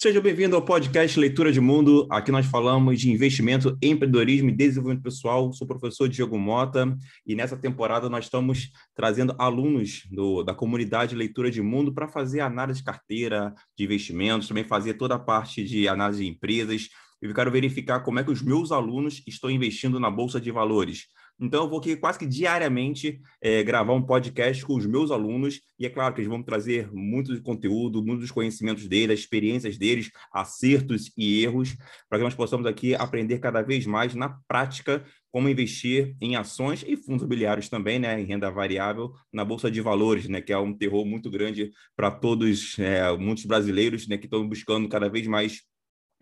Seja bem-vindo ao podcast Leitura de Mundo. Aqui nós falamos de investimento, empreendedorismo e desenvolvimento pessoal. Sou o professor Diego Mota e nessa temporada nós estamos trazendo alunos do, da comunidade Leitura de Mundo para fazer análise de carteira, de investimentos, também fazer toda a parte de análise de empresas. Eu quero verificar como é que os meus alunos estão investindo na Bolsa de Valores. Então, eu vou aqui quase que diariamente é, gravar um podcast com os meus alunos, e é claro que eles vão trazer muito conteúdo, muitos conhecimentos deles, experiências deles, acertos e erros, para que nós possamos aqui aprender cada vez mais na prática como investir em ações e fundos imobiliários também, né, em renda variável, na bolsa de valores, né, que é um terror muito grande para todos, é, muitos brasileiros, né, que estão buscando cada vez mais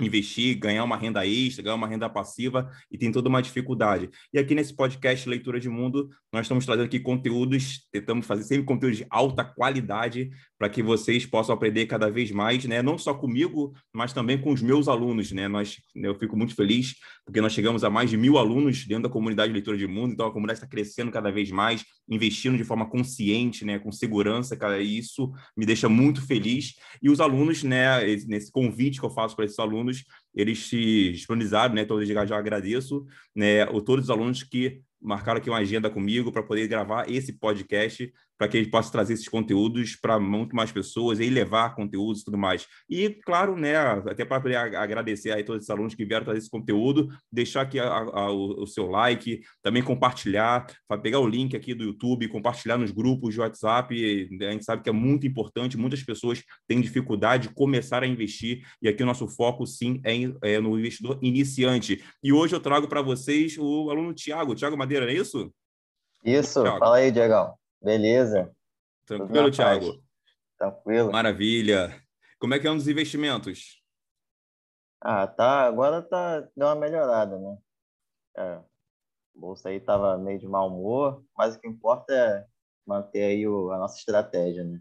investir, ganhar uma renda extra, ganhar uma renda passiva e tem toda uma dificuldade. E aqui nesse podcast Leitura de Mundo, nós estamos trazendo aqui conteúdos, tentamos fazer sempre conteúdos de alta qualidade para que vocês possam aprender cada vez mais, né? Não só comigo, mas também com os meus alunos, né? Nós, eu fico muito feliz porque nós chegamos a mais de mil alunos dentro da comunidade Leitura de Mundo, então a comunidade está crescendo cada vez mais, investindo de forma consciente, né? Com segurança, cara, e isso me deixa muito feliz. E os alunos, né? Nesse convite que eu faço para esses alunos alunos, eles se disponibilizaram, né? Então, já, já agradeço, né? O, todos os alunos que marcaram aqui uma agenda comigo para poder gravar esse podcast para que a gente possa trazer esses conteúdos para muito mais pessoas e levar conteúdos e tudo mais. E, claro, né, até para agradecer a todos os alunos que vieram trazer esse conteúdo, deixar aqui a, a, o, o, seu like, também compartilhar, pegar o link aqui do YouTube, compartilhar nos grupos de WhatsApp. A gente sabe que é muito importante, muitas pessoas têm dificuldade de começar a investir, e aqui o nosso foco, sim, é, é no investidor iniciante. E hoje eu trago para vocês o aluno Tiago, Tiago Madeira, é isso? Isso, fala aí, Diegão. Beleza. Tranquilo, Thiago? Tranquilo. Maravilha. Como é que é um dos investimentos? Ah, tá. Agora tá, deu uma melhorada, né? É, a bolsa aí tava meio de mau humor, mas o que importa é manter aí o, a nossa estratégia, né?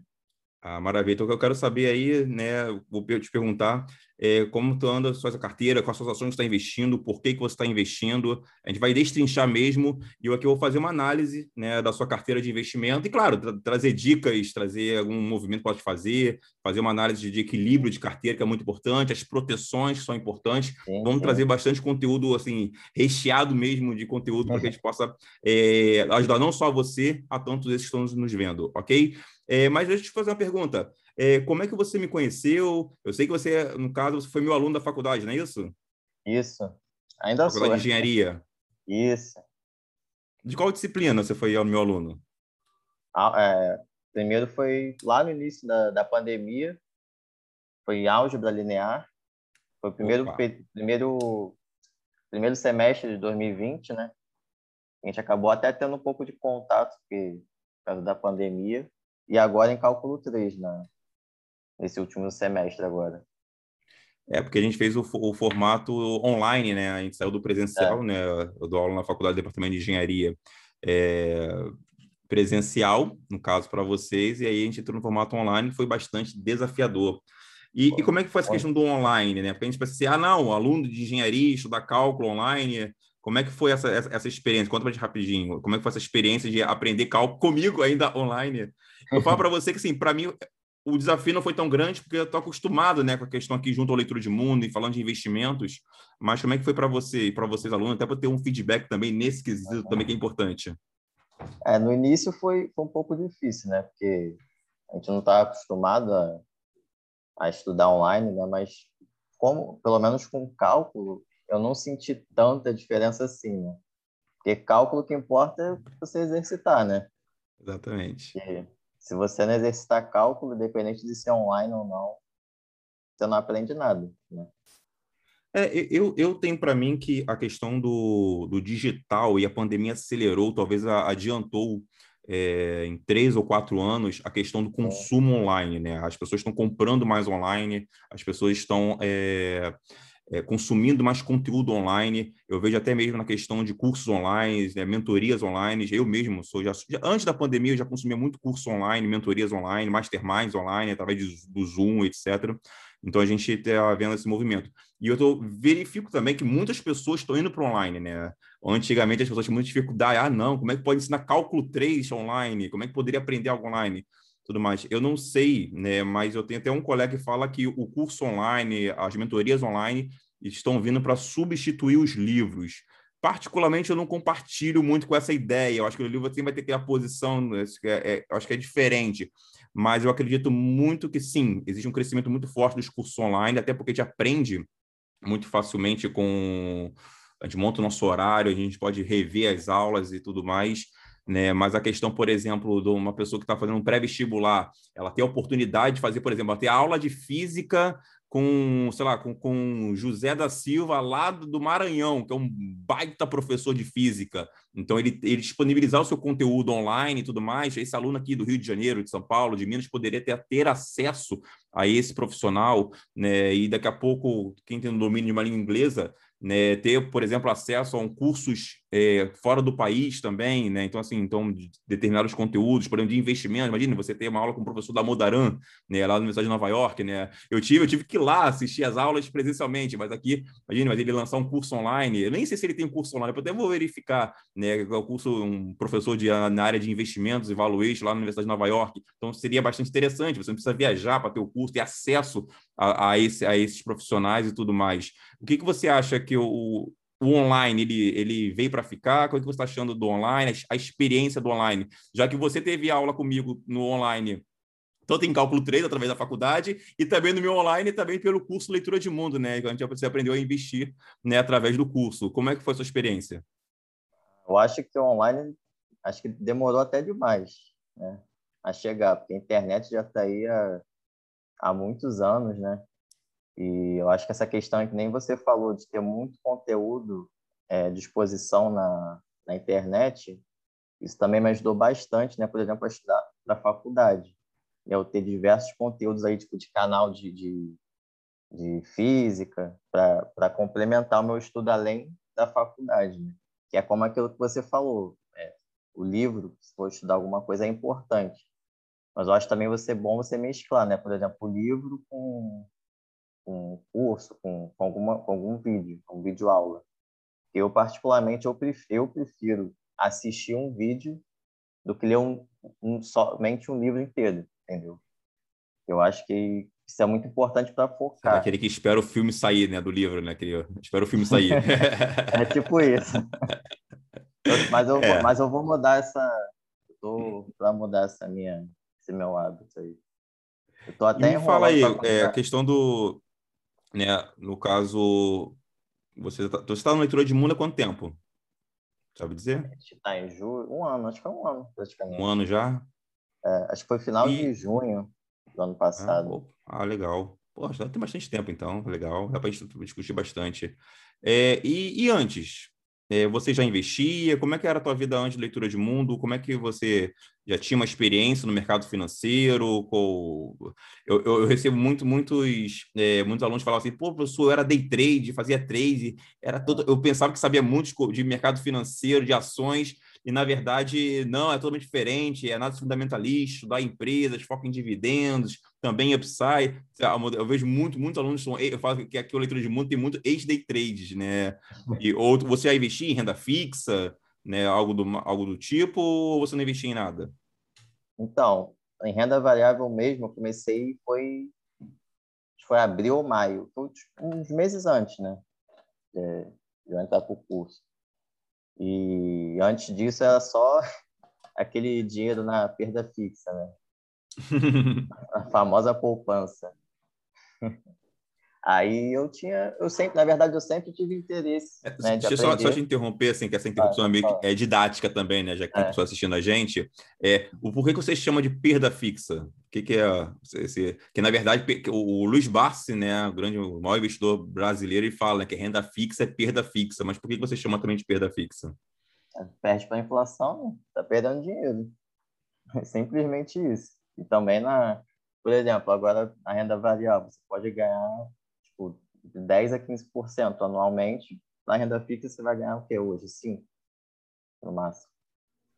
Ah, maravilha. Então, o que eu quero saber aí, né, vou te perguntar é, como tu anda a sua carteira, quais suas ações está investindo, por que, que você está investindo. A gente vai destrinchar mesmo, e eu aqui vou fazer uma análise né, da sua carteira de investimento, e claro, tra trazer dicas, trazer algum movimento que pode fazer, fazer uma análise de equilíbrio de carteira, que é muito importante, as proteções são importantes. Vamos trazer bastante conteúdo, assim, recheado mesmo de conteúdo, para que a gente possa é, ajudar não só você, a tantos esses que estão nos vendo, ok? É, mas deixa eu te fazer uma pergunta. É, como é que você me conheceu? Eu sei que você, no caso, você foi meu aluno da faculdade, não é isso? Isso. Ainda faculdade sou. Faculdade de Engenharia. Isso. De qual disciplina você foi meu aluno? Ah, é, primeiro foi lá no início da, da pandemia, foi álgebra linear. Foi o primeiro, primeiro, primeiro semestre de 2020, né? A gente acabou até tendo um pouco de contato, porque, por causa da pandemia e agora em cálculo 3, né? nesse último semestre agora. É, porque a gente fez o, o formato online, né? A gente saiu do presencial, é. né? Eu dou aula na faculdade do Departamento de Engenharia é, presencial, no caso, para vocês, e aí a gente entrou no formato online, foi bastante desafiador. E, e, como é que foi essa questão do online, né? Porque a gente pensa assim, ah, não, aluno de engenharia, estudar cálculo online, como é que foi essa, essa, essa experiência? Conta pra gente rapidinho. Como é que foi essa experiência de aprender cálculo comigo ainda online? Eu falo para você que, assim, para mim, o desafio não foi tão grande porque eu estou acostumado né, com a questão aqui junto ao leitura de mundo e falando de investimentos. Mas como é que foi para você e para vocês, alunos, até para ter um feedback também nesse quesito também que é importante? É, no início foi, foi um pouco difícil, né? Porque a gente não estava acostumado a, a estudar online, né? Mas como, pelo menos com cálculo, eu não senti tanta diferença assim, né? Porque cálculo que importa é você exercitar, né? Exatamente. E se você não exercitar cálculo, independente de ser online ou não, você não aprende nada, né? É, eu, eu tenho para mim que a questão do, do digital e a pandemia acelerou, talvez adiantou é, em três ou quatro anos a questão do consumo é. online, né? As pessoas estão comprando mais online, as pessoas estão é, é, consumindo mais conteúdo online. Eu vejo até mesmo na questão de cursos online, né, mentorias online. Eu mesmo sou já, já, antes da pandemia eu já consumia muito curso online, mentorias online, masterminds online através de, do Zoom, etc. Então a gente está vendo esse movimento. E eu tô, verifico também que muitas pessoas estão indo para online, né? Antigamente as pessoas tinham muita dificuldade. Ah, não, como é que pode ensinar cálculo 3 online? Como é que poderia aprender algo online? Tudo mais. Eu não sei, né, mas eu tenho até um colega que fala que o curso online, as mentorias online, estão vindo para substituir os livros. Particularmente, eu não compartilho muito com essa ideia. Eu acho que o livro assim, vai ter que ter a posição, que é, é, acho que é diferente. Mas eu acredito muito que sim, existe um crescimento muito forte dos cursos online, até porque a gente aprende muito facilmente com. A gente monta o nosso horário, a gente pode rever as aulas e tudo mais. Né? Mas a questão, por exemplo, de uma pessoa que está fazendo um pré-vestibular, ela tem a oportunidade de fazer, por exemplo, ter aula de física com, sei lá, com, com José da Silva lá do Maranhão, que é um baita professor de física. Então, ele, ele disponibilizar o seu conteúdo online e tudo mais, esse aluno aqui do Rio de Janeiro, de São Paulo, de Minas, poderia ter, ter acesso a esse profissional, né? E daqui a pouco, quem tem o domínio de uma língua inglesa, né, ter, por exemplo, acesso a um cursos é, fora do país também, né? Então, assim, então, de determinados conteúdos, por exemplo, de investimento. Imagina você ter uma aula com o professor da Modaran, né, lá na Universidade de Nova York, né? Eu tive, eu tive que ir lá assistir as aulas presencialmente, mas aqui, imagina, mas ele lançar um curso online. Eu nem sei se ele tem um curso online, eu até vou verificar, né? O curso, um professor de, na área de investimentos e valuation lá na Universidade de Nova York. Então, seria bastante interessante. Você não precisa viajar para ter o curso, ter acesso a, a, esse, a esses profissionais e tudo mais. O que, que você acha que o, o online ele, ele veio para ficar? O que você está achando do online, a experiência do online? Já que você teve aula comigo no online, tanto em cálculo 3, através da faculdade, e também no meu online, também pelo curso Leitura de Mundo, né? Que a gente aprendeu a investir né, através do curso. Como é que foi a sua experiência? Eu acho que o online acho que demorou até demais né, a chegar, porque a internet já está aí há, há muitos anos, né? E eu acho que essa questão é que nem você falou, de ter muito conteúdo é, à disposição na, na internet, isso também me ajudou bastante, né? Por exemplo, a estudar para faculdade. Eu ter diversos conteúdos aí, tipo, de canal de, de, de física, para complementar o meu estudo além da faculdade, né? Que é como aquilo que você falou. É, o livro, se for estudar alguma coisa, é importante. Mas eu acho também você bom você mesclar, né? Por exemplo, o livro com com curso, com, com, alguma, com algum vídeo, com vídeo aula. Eu, particularmente, eu prefiro, eu prefiro assistir um vídeo do que ler um, um, somente um livro inteiro, entendeu? Eu acho que isso é muito importante para focar. É aquele que espera o filme sair, né, do livro, né? Aquele, espera o filme sair. é tipo isso. mas, eu, é. mas eu vou mudar essa... Estou para mudar essa minha, esse meu hábito aí. Eu tô até e me fala aí, é, a questão do, né? No caso, você está tá na leitura de mundo há quanto tempo? Sabe dizer? Está em julho, um ano, acho que é um ano praticamente. Um ano já? É, acho que foi final e... de junho do ano passado. Ah, ah legal. Pô, já tem bastante tempo, então, legal. Dá para a gente discutir bastante. É, e, e antes? É, você já investia? Como é que era a tua vida antes de leitura de mundo? Como é que você já tinha uma experiência no mercado financeiro? Eu, eu, eu, recebo muito, muitos, é, muitos alunos falam assim, pô, professor, eu era day trade, fazia trade, era todo... eu pensava que sabia muito de mercado financeiro, de ações, e na verdade não, é totalmente diferente, é análise fundamentalista, estudar empresas, foco em dividendos, também upside. Eu vejo muito, muitos alunos, são, eu falo que aqui o leitura de mundo tem muito ex-day trades, né? E outro, você vai investir em renda fixa, né? Algo do, algo do tipo, ou você não investiu em nada? Então, em renda variável mesmo, eu comecei foi foi abril ou maio, foi uns meses antes, né? De, de eu entrar para o curso. E antes disso era só aquele dinheiro na perda fixa, né? a famosa poupança. Aí eu tinha, eu sempre, na verdade, eu sempre tive interesse. É, né, deixa eu só, só, te interromper, assim, que essa interrupção é, meio é didática também, né? Já que tem é. pessoa assistindo a gente. É, o porquê que você chama de perda fixa? O que, que é esse, que na verdade o, o Luiz Barsi, né, o grande, o maior investidor brasileiro, ele fala né, que renda fixa é perda fixa. Mas por que, que você chama também de perda fixa? É, perde para a inflação, né? tá perdendo dinheiro. É simplesmente isso. E também na, por exemplo, agora a renda variável, você pode ganhar de 10 a 15% anualmente. Na renda fixa você vai ganhar o que hoje? 5 no máximo.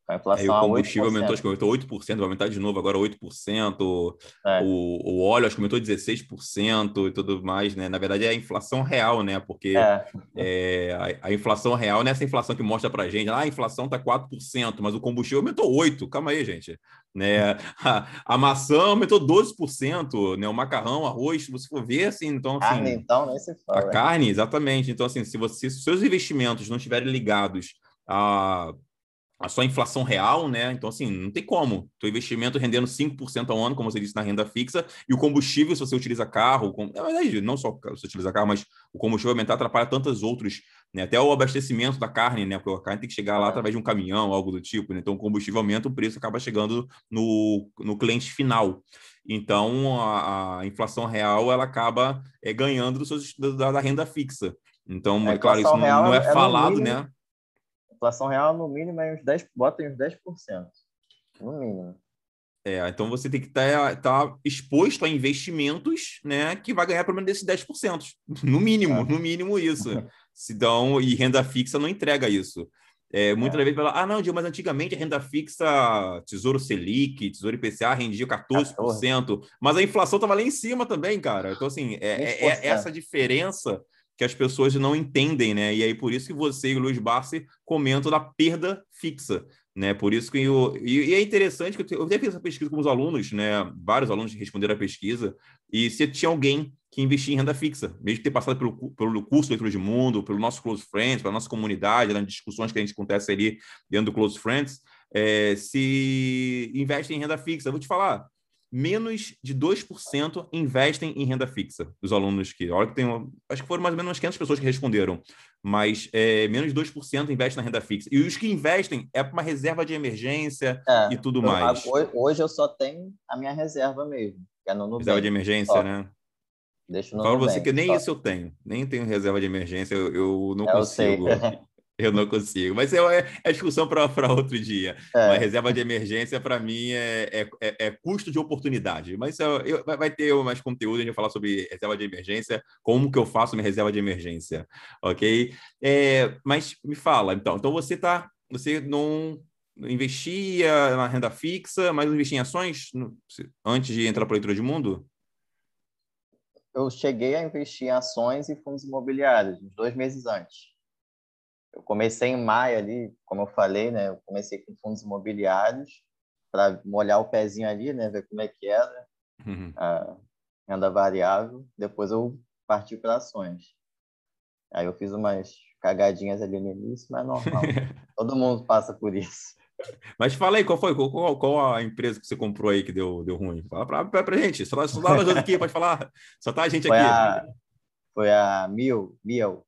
A inflação Aí o combustível aumentou, acho que aumentou 8%, vai aumentar de novo agora 8%. É. O, o óleo acho que aumentou 16% e tudo mais, né? Na verdade é a inflação real, né? Porque é. É, a, a, inflação real não é essa inflação que mostra pra gente, ah, a inflação tá 4%, mas o combustível aumentou 8%. Calma aí, gente. Né? A, a maçã aumentou 12%, né? O macarrão, arroz, se você for ver, assim, então... Assim, carne, então, nem se fala. A carne, exatamente. Então, assim, se, você, se seus investimentos não estiverem ligados a a sua inflação real, né? Então, assim, não tem como. Teu investimento rendendo 5% ao ano, como você disse, na renda fixa, e o combustível, se você utiliza carro, com... na verdade, não só se você utiliza carro, mas o combustível aumentar atrapalha tantos outros, né? Até o abastecimento da carne, né? Porque a carne tem que chegar lá é. através de um caminhão, algo do tipo, né? Então, o combustível aumenta, o preço acaba chegando no, no cliente final. Então, a, a inflação real, ela acaba é, ganhando seus, da, da, renda fixa. Então, é, é claro, isso não, não é, é falado, né? Inflação real, no mínimo, é uns 10%, bota uns 10%. No mínimo. É, então você tem que estar tá, tá exposto a investimentos, né, que vai ganhar pelo menos desses 10%. No mínimo, é. no mínimo isso. Se dão, e renda fixa não entrega isso. É, muitas é. vezes fala, ah, não, mas antigamente a renda fixa, Tesouro Selic, Tesouro IPCA rendia 14%, 14%. mas a inflação estava lá em cima também, cara. Então, assim, é, é, é essa diferença que as pessoas não entendem, né? E aí por isso que você e o Luiz Barsi comentam da perda fixa, né? Por isso que eu, e, é interessante que eu, até fiz essa pesquisa com os alunos, né? Vários alunos responderam a pesquisa e se tinha alguém que investia em renda fixa, mesmo ter passado pelo, pelo curso Leitura de Mundo, pelo nosso Close Friends, pela nossa comunidade, nas discussões que a gente acontece ali dentro do Close Friends, é, se investe em renda fixa. Eu vou te falar, menos de 2% investem em renda fixa dos alunos que, olha que tem, acho que foram mais ou menos umas 500 pessoas que responderam, mas é, menos de 2% investem na renda fixa. E os que investem é para uma reserva de emergência é, e tudo eu, mais. Hoje eu só tenho a minha reserva mesmo, que é no Nubank. Reserva de emergência, só. né? Deixa no Fala você que nem só. isso eu tenho, nem tenho reserva de emergência, eu, eu não é, consigo. Eu não consigo. Mas é, é, é discussão para outro dia. É. Uma reserva de emergência, para mim, é, é, é, é, custo de oportunidade. Mas eu, vai ter mais conteúdo, a gente vai falar sobre reserva de emergência, como que eu faço minha reserva de emergência, ok? É, mas me fala, então. Então, você tá, você não investia na renda fixa, mas investia em ações antes de entrar para a leitura de mundo? Eu cheguei a investir em ações e fundos imobiliários, dois meses antes eu comecei em maio ali, como eu falei, né? Eu comecei com fundos imobiliários para molhar o pezinho ali, né? Ver como é que era uhum. a renda variável. Depois eu parti para ações. Aí eu fiz umas cagadinhas ali no início, mas normal. Todo mundo passa por isso. Mas fala aí, qual foi? Qual, qual, a empresa que você comprou aí que deu, deu ruim? Fala pra, pra, pra gente. Só, só dá nós aqui, pode falar. Só tá a gente foi aqui. A, foi a Mil, Mil,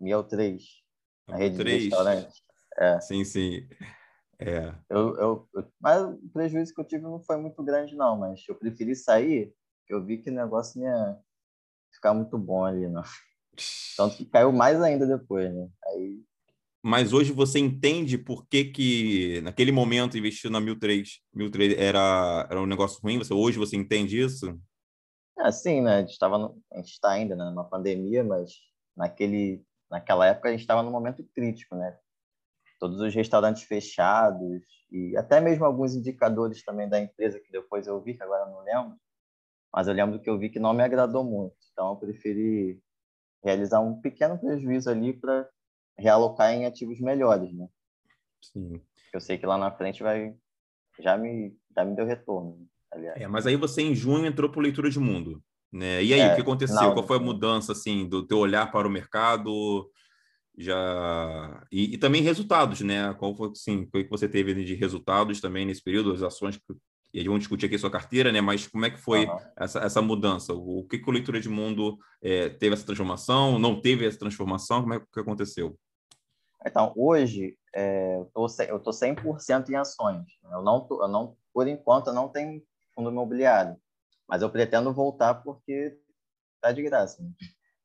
Mil 3. A rede 3. de. É. Sim, sim. É. Eu, eu, mas o prejuízo que eu tive não foi muito grande, não, mas eu preferi sair, porque eu vi que o negócio ia ficar muito bom ali, não. Tanto que caiu mais ainda depois, né? Aí... Mas hoje você entende por que, que naquele momento investir na 1003, 1003 era, era um negócio ruim? Você, hoje você entende isso? É, sim, né? A gente está ainda né, numa pandemia, mas naquele naquela época a gente estava num momento crítico, né? Todos os restaurantes fechados e até mesmo alguns indicadores também da empresa que depois eu vi, que agora não lembro, mas eu lembro que eu vi que não me agradou muito. Então eu preferi realizar um pequeno prejuízo ali para realocar em ativos melhores, né? Sim. Eu sei que lá na frente vai já me já me deu retorno. Aliás. É, mas aí você em junho entrou por leitura de mundo. Né? E aí, é, o que aconteceu? Não, Qual foi a mudança assim do teu olhar para o mercado? Já e, e também resultados, né? Qual foi assim, o que você teve de resultados também nesse período, as ações que e vamos discutir aqui a sua carteira, né? Mas como é que foi uhum. essa, essa mudança? O que, que o Leitura de Mundo é, teve essa transformação? Não teve essa transformação? Como é que aconteceu? Então, hoje, é, eu tô, tô 100% em ações. Eu não, tô, eu não, por enquanto, eu não tenho fundo imobiliário. Mas eu pretendo voltar porque tá de graça. Né?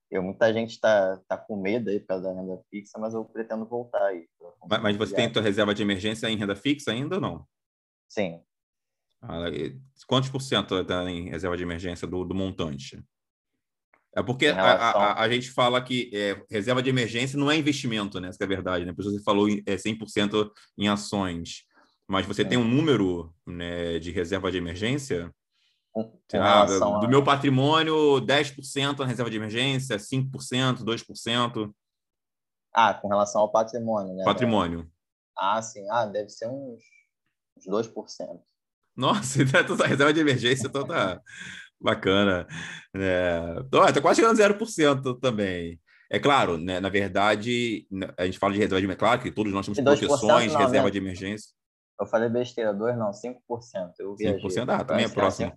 Eu, muita gente está tá com medo aí por causa da renda fixa, mas eu pretendo voltar aí. Mas, mas você tem tua reserva de emergência em renda fixa ainda ou não? Sim. Ah, quantos por cento está em reserva de emergência do, do montante? É porque relação... a, a, a, gente fala que é, reserva de emergência não é investimento, né? Essa é a verdade, né? Por isso você falou é 100% em ações. mas você tem um número né, de reserva de emergência? Com, ah, do a... meu patrimônio, 10% na reserva de emergência, 5%, 2%. Ah, com relação ao patrimônio, né? Patrimônio. Ah, sim. Ah, deve ser uns, uns 2%. Nossa, então a reserva de emergência toda bacana. É, tá quase chegando a 0% também. É claro, né, na verdade, a gente fala de reserva de emergência, claro que todos nós temos proteções, não, reserva né? de emergência. Eu falei besteira, 2 não, 5%. Eu viajei. 5%, ah, também é próximo.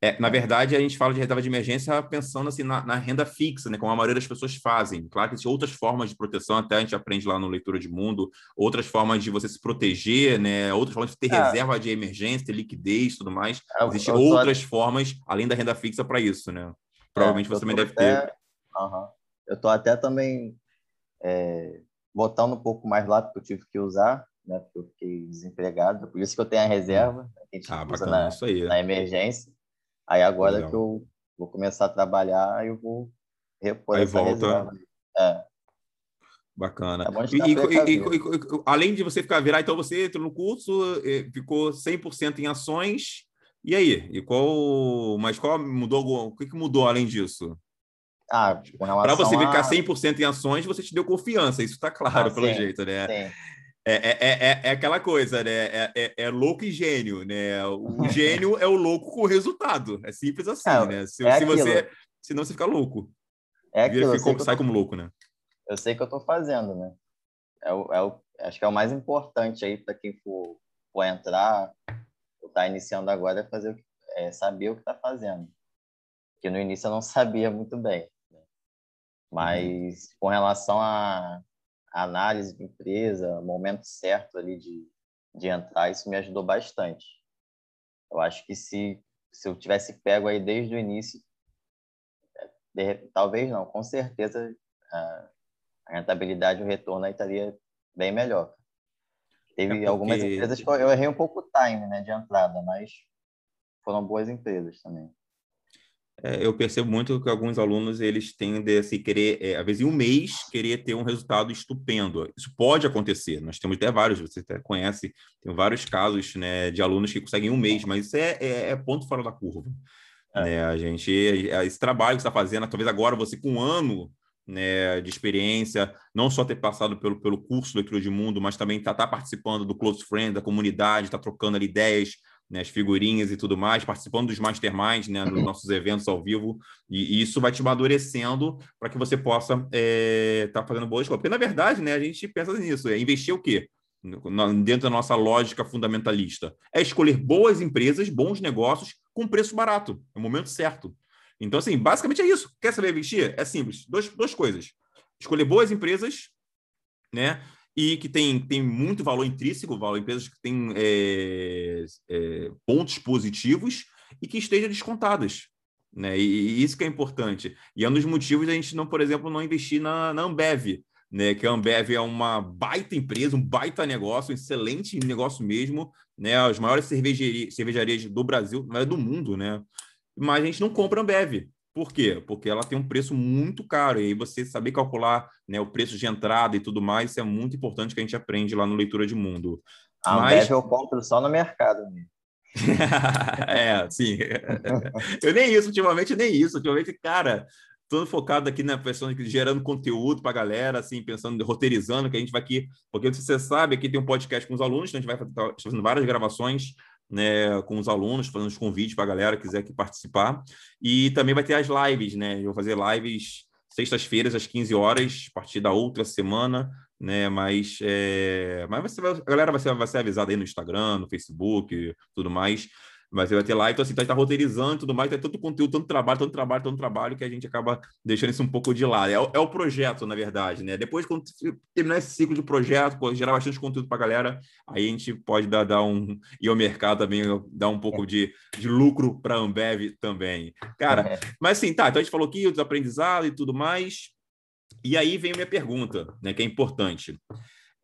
É, na verdade, a gente fala de reserva de emergência pensando assim na, na, renda fixa, né, como a maioria das pessoas fazem. Claro que existem outras formas de proteção, até a gente aprende lá no Leitura de Mundo, outras formas de você se proteger, né, outras formas de ter é. reserva de emergência, ter liquidez e tudo mais. É, existem outras formas, além da renda fixa, para isso, né? Provavelmente é, você também deve até... ter. Uhum. Eu estou até também é, botando um pouco mais lá, porque eu tive que usar, né? Porque eu fiquei desempregado, por isso que eu tenho a reserva, né, que a gente ah, bacana, na, na emergência. Aí agora Legal. que eu vou começar a trabalhar, eu vou repor aí essa volta. reserva. É. Bacana. É e, e, e, além de você ficar virar, então você entrou no curso, ficou 100% em ações. E aí? E qual, mas qual mudou? O que, que mudou além disso? Ah, Para você ficar a... 100% em ações, você te deu confiança, isso está claro, ah, pelo sim, jeito, né? Sim. É, é, é, é, aquela coisa, né? É, é, é, louco e gênio, né? O gênio é o louco com o resultado. É simples assim, é, né? Se, se você. Senão você fica louco. É aquilo, Vira, sai tô, como louco, né? Eu sei que eu estou fazendo, né? É o, é o, acho que é o mais importante aí para quem for, for entrar, ou tá iniciando agora, é fazer é saber o que está fazendo. Porque no início eu não sabia muito bem. Né? Mas uhum. com relação a análise de empresa, momento certo ali de, de entrar, isso me ajudou bastante. Eu acho que se, se eu tivesse pego aí desde o início, de, talvez não, com certeza a, a rentabilidade, o retorno aí estaria bem melhor. Teve é porque... algumas empresas que eu errei um pouco o time né, de entrada, mas foram boas empresas também é, eu percebo muito que alguns alunos eles tendem a se querer, é, às vezes em um mês, querer ter um resultado estupendo. Isso pode acontecer. Nós temos até vários, você até conhece, tem vários casos né, de alunos que conseguem em um mês, mas isso é, é, é ponto fora da curva. É. Né? A gente, é, esse trabalho que você está fazendo, talvez agora você com um ano né, de experiência, não só ter passado pelo, pelo curso Leitura de Mundo, mas também estar tá, tá participando do Close Friend, da comunidade, estar tá trocando ali ideias, né, as figurinhas e tudo mais, participando dos masterminds, né, dos nossos eventos ao vivo, e, e isso vai te amadurecendo para que você possa estar é, tá fazendo boas escolhas. Porque, na verdade, né, a gente pensa nisso, é investir o quê? Dentro da nossa lógica fundamentalista. É escolher boas empresas, bons negócios, com preço barato, é o momento certo. Então, assim, basicamente é isso. Quer saber investir? É simples. Dois, duas coisas. Escolher boas empresas, né? E que tem, tem muito valor intrínseco, valor, empresas que têm é, é, pontos positivos e que estejam descontadas. Né? E, e, isso que é importante. E é um dos motivos da gente não, por exemplo, não investir na, na Ambev, né? Que a Ambev é uma baita empresa, um baita negócio, um excelente negócio mesmo, né? As maiores cervejarias, cervejarias do Brasil, mas do mundo, né? Mas a gente não compra Ambev. Por quê? Porque ela tem um preço muito caro, e aí você saber calcular né, o preço de entrada e tudo mais, isso é muito importante que a gente aprende lá no Leitura de Mundo. A Mas... eu compro só no mercado. Né? é, sim. eu nem isso, ultimamente nem isso. Ultimamente, cara, todo focado aqui na questão de gerando conteúdo para a galera, assim, pensando, roteirizando, que a gente vai aqui, porque você sabe, aqui tem um podcast com os alunos, então a gente vai estar tá fazendo várias gravações né, com os alunos, fazendo os convites para a galera que quiser aqui participar. E também vai ter as lives, né? Eu vou fazer lives sextas-feiras às 15 horas, a partir da outra semana, né? Mas, é... mas você vai, a galera vai ser, vai ser avisada aí no Instagram, no Facebook, tudo mais. Mas vai ter lá, então assim, tá, tá roteirizando e tudo mais, tem tanto conteúdo, tanto trabalho, tanto trabalho, tanto trabalho, que a gente acaba deixando isso um pouco de lado. É, é o projeto, na verdade, né? Depois, quando terminar esse ciclo de projeto, gerar bastante conteúdo para a galera, aí a gente pode dar, dar um. E ao mercado também dar um pouco de, de lucro para a Ambev também. Cara, é. mas assim, tá, então a gente falou aqui dos aprendizados e tudo mais. E aí vem a minha pergunta, né, que é importante.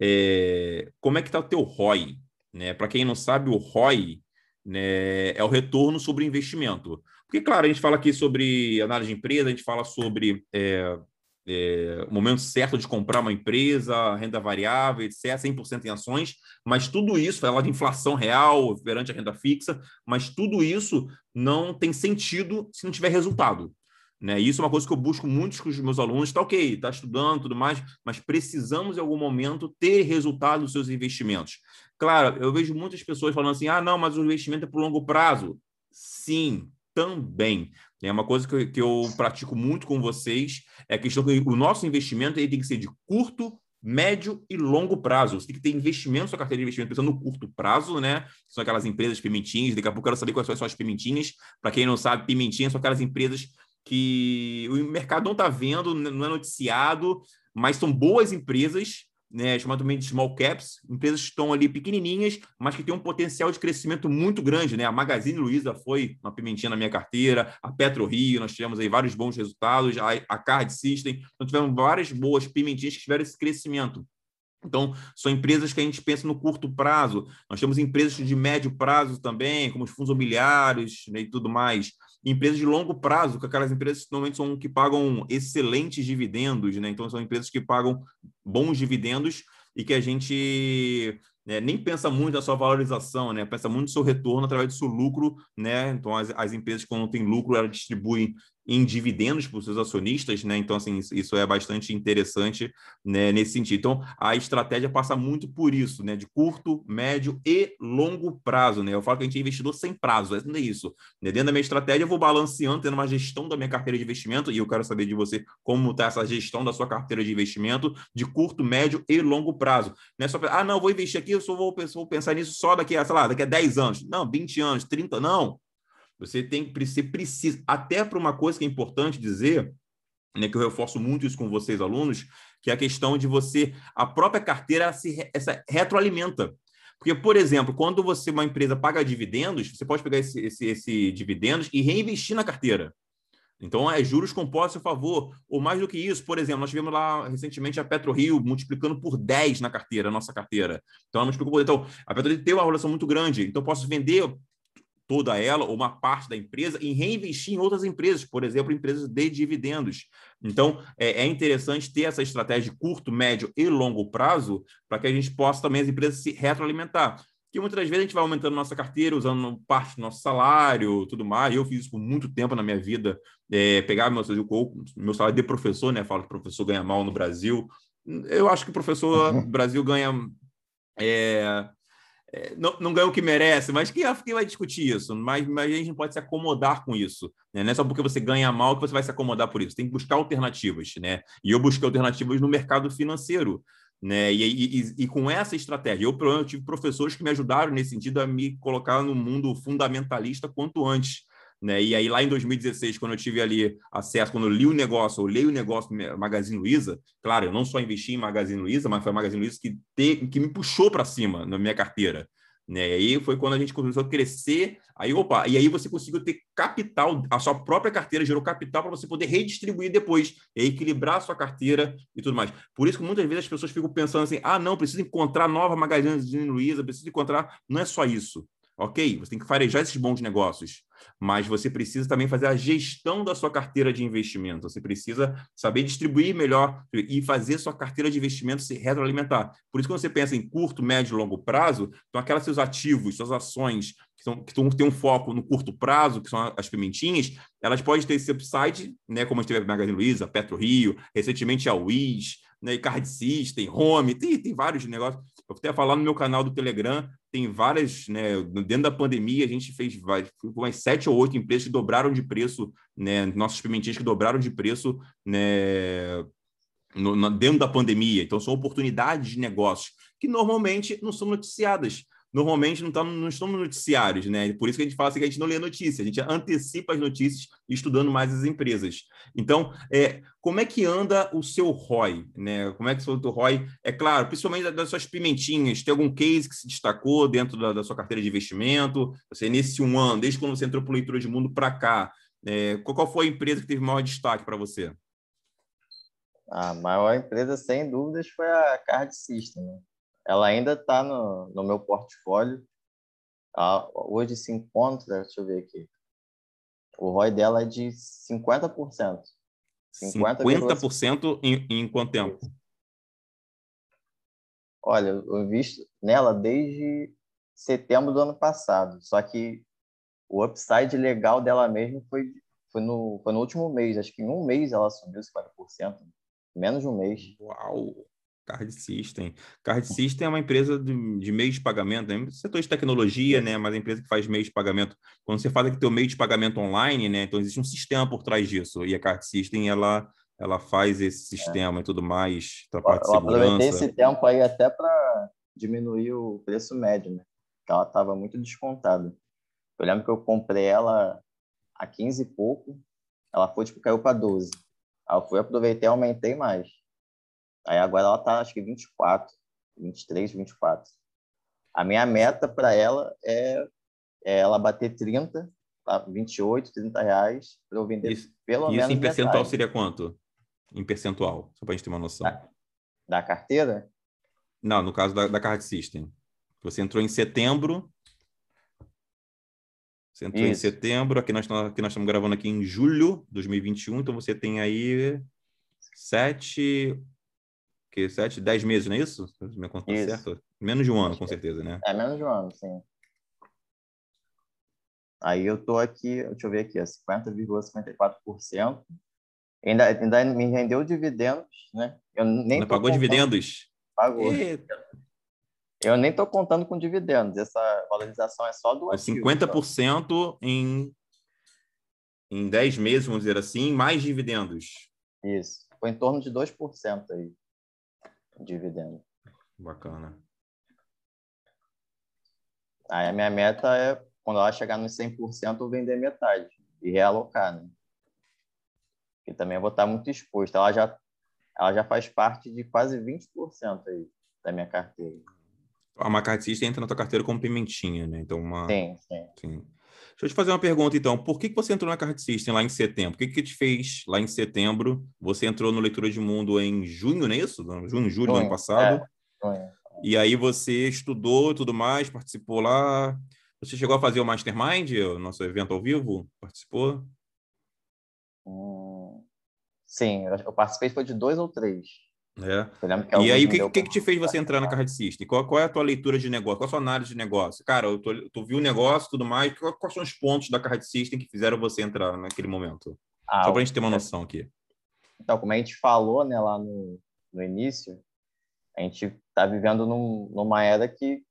É, como é que está o teu ROI? Né? Para quem não sabe, o ROI né, é o retorno sobre investimento. Porque, claro, a gente fala aqui sobre análise de empresa, a gente fala sobre é, é, o momento certo de comprar uma empresa, renda variável, etc., 100% em ações, mas tudo isso, falar de inflação real perante a renda fixa, mas tudo isso não tem sentido se não tiver resultado. Né? Isso é uma coisa que eu busco muito com os meus alunos. Está ok, está estudando tudo mais, mas precisamos em algum momento ter resultado dos seus investimentos. Claro, eu vejo muitas pessoas falando assim: ah, não, mas o investimento é por longo prazo. Sim, também. É uma coisa que eu, que eu pratico muito com vocês, é a questão que o nosso investimento ele tem que ser de curto, médio e longo prazo. Você tem que ter investimento, sua carteira de investimento pensando no curto prazo, né? São aquelas empresas pimentinhas. Daqui a pouco eu quero saber quais são as pimentinhas. Para quem não sabe, pimentinhas são aquelas empresas que o mercado não está vendo, não é noticiado, mas são boas empresas né, chamado também de small caps, empresas que estão ali pequenininhas, mas que têm um potencial de crescimento muito grande, né? A Magazine Luiza foi uma pimentinha na minha carteira, a Petro Rio, nós tivemos aí vários bons resultados, a, a Card System, nós tivemos várias boas pimentinhas que tiveram esse crescimento. Então, são empresas que a gente pensa no curto prazo. Nós temos empresas de médio prazo também, como os fundos imobiliários né, e tudo mais empresas de longo prazo, que aquelas empresas normalmente são que pagam excelentes dividendos, né? Então são empresas que pagam bons dividendos e que a gente né, nem pensa muito na sua valorização, né? Pensa muito no seu retorno através do seu lucro, né? Então as, as empresas quando têm lucro elas distribuem em dividendos para os seus acionistas, né? Então, assim, isso é bastante interessante né, nesse sentido. Então, a estratégia passa muito por isso, né? De curto, médio e longo prazo, né? Eu falo que a gente é investidor sem prazo, é isso. Né? Dentro da minha estratégia, eu vou balanceando, tendo uma gestão da minha carteira de investimento, e eu quero saber de você como está essa gestão da sua carteira de investimento de curto, médio e longo prazo. Não é só, ah, não, vou investir aqui, eu só vou, vou pensar nisso só daqui a, sei lá, daqui a 10 anos. Não, 20 anos, 30, não você tem que você precisa, até para uma coisa que é importante dizer, né, que eu reforço muito isso com vocês, alunos, que é a questão de você, a própria carteira se essa retroalimenta. Porque, por exemplo, quando você, uma empresa, paga dividendos, você pode pegar esse, esse, esse dividendos e reinvestir na carteira. Então, é juros compostos a favor. Ou mais do que isso, por exemplo, nós tivemos lá recentemente a PetroRio multiplicando por 10 na carteira, nossa carteira. Então, ela multiplicou por Então, a PetroRio tem uma relação muito grande. Então, eu posso vender toda ela ou uma parte da empresa e reinvestir em outras empresas, por exemplo, empresas de dividendos. Então, é, é interessante ter essa estratégia de curto, médio e longo prazo para que a gente possa também as empresas se retroalimentar. Que muitas vezes a gente vai aumentando nossa carteira, usando parte do nosso salário, tudo mais. Eu fiz isso por muito tempo na minha vida, é, pegar meu, meu salário de professor, né? Falo que o professor ganha mal no Brasil. Eu acho que o professor uhum. Brasil ganha é, não, não ganha o que merece, mas quem, quem vai discutir isso? Mas, mas, a gente não pode se acomodar com isso. Né? Não é só porque você ganha mal que você vai se acomodar por isso. Tem que buscar alternativas. Né? E eu busquei alternativas no mercado financeiro. Né? E, e, e, com essa estratégia, eu, eu tive professores que me ajudaram nesse sentido a me colocar no mundo fundamentalista quanto antes. Né? E aí, lá em 2016, quando eu tive ali acesso, quando eu li o negócio, eu li o negócio Magazine Luiza, claro, eu não só investi em Magazine Luiza, mas foi Magazine Luiza que, te, que me puxou para cima na minha carteira. Né? E aí foi quando a gente começou a crescer, aí opa, e aí você conseguiu ter capital, a sua própria carteira gerou capital para você poder redistribuir depois, e equilibrar a sua carteira e tudo mais. Por isso que muitas vezes as pessoas ficam pensando assim: ah, não, preciso encontrar nova Magazine Luiza, preciso encontrar. Não é só isso. Ok, você tem que farejar esses bons negócios, mas você precisa também fazer a gestão da sua carteira de investimento. Você precisa saber distribuir melhor e fazer sua carteira de investimento se retroalimentar. Por isso, quando você pensa em curto, médio e longo prazo, então aquelas seus ativos, suas ações que, são, que têm um foco no curto prazo, que são as pimentinhas, elas podem ter esse upside, né, como a gente teve a Magazine Luiza, Petro Rio, recentemente a Wiz, né, Card System, Home, tem, tem vários negócios. Eu até falar no meu canal do Telegram, tem várias, né, dentro da pandemia, a gente fez várias, umas sete ou oito empresas que dobraram de preço, né, nossos pimentinhos que dobraram de preço, né, no, no, dentro da pandemia. Então, são oportunidades de negócios que normalmente não são noticiadas normalmente não, tá, não estão nos noticiários, né? Por isso que a gente fala assim que a gente não lê notícias, a gente antecipa as notícias estudando mais as empresas. Então, é, como é que anda o seu ROI, né? Como é que o seu ROI? É claro, principalmente das suas pimentinhas, tem algum case que se destacou dentro da, da sua carteira de investimento? Você, nesse um ano, desde quando você entrou para Leitura de Mundo para cá, é, qual foi a empresa que teve maior destaque para você? A maior empresa, sem dúvidas, foi a Card System. Né? Ela ainda está no, no meu portfólio. Tá? Hoje se encontra, deixa eu ver aqui, o ROI dela é de 50%. 50%, 50 em, em quanto tempo? Olha, eu invisto nela desde setembro do ano passado, só que o upside legal dela mesmo foi, foi, no, foi no último mês. Acho que em um mês ela subiu 50%, menos de um mês. Uau! Card System. Card System é uma empresa de, de meio de pagamento, né? setor de tecnologia, né? Mas a empresa que faz meio de pagamento. Quando você fala que tem o meio de pagamento online, né? Então existe um sistema por trás disso. E a Card System, ela, ela faz esse sistema é. e tudo mais. Tá parte eu, eu aproveitei esse tempo aí até para diminuir o preço médio, né? Porque ela estava muito descontada. Eu lembro que eu comprei ela a 15 e pouco, ela foi, tipo, caiu para 12. Aí eu fui, aproveitei e aumentei mais. Aí agora ela tá, acho que 24, 23, 24. A minha meta para ela é, é, ela bater 30, 28, 30 reais para eu vender isso, pelo isso menos. Isso em percentual metade. seria quanto? Em percentual, só para a gente ter uma noção. Da, da, carteira? Não, no caso da, da Card System. Você entrou em setembro. Você entrou isso. em setembro, aqui nós, aqui nós estamos gravando aqui em julho de 2021, então você tem aí sete, que sete, dez meses, não é isso? Minha conta tá certa? Menos de um ano, com certeza, né? É, menos de um ano, sim. Aí eu tô aqui, deixa eu ver aqui, 50,54%. Ainda, ainda me rendeu dividendos, né? Eu nem pagou contando... dividendos? Pagou. Eita. Eu nem estou contando com dividendos. Essa valorização é só do ativo. 50% só. em, em 10 meses, vamos dizer assim, mais dividendos. Isso. Foi em torno de 2% aí dividendo. Bacana. Aí a minha meta é, quando ela chegar nos 100%, eu vender metade e realocar, né? Porque também eu vou estar muito exposto. Ela já, ela já faz parte de quase 20% aí da minha carteira. A macartista entra na tua carteira como pimentinha, né? Então, uma... Sim, sim. sim. Deixa eu te fazer uma pergunta, então. Por que, que você entrou na Card System lá em setembro? O que, que te fez lá em setembro? Você entrou no Leitura de Mundo em junho, não é isso? Junho, julho do ano passado. É. E aí você estudou tudo mais, participou lá. Você chegou a fazer o Mastermind, o nosso evento ao vivo? Participou? Hum, sim, eu participei foi de dois ou três. É. E aí, o que, que, que, te fez você entrar na Card System? Qual, qual é a tua leitura de negócio? Qual a sua análise de negócio? Cara, eu tô, tu viu o negócio e tudo mais, quais são os pontos da Card System que fizeram você entrar naquele momento? Ah, Só para a gente ter uma é. noção aqui. Então, como a gente falou né, lá no, no início, a gente está vivendo num, numa era que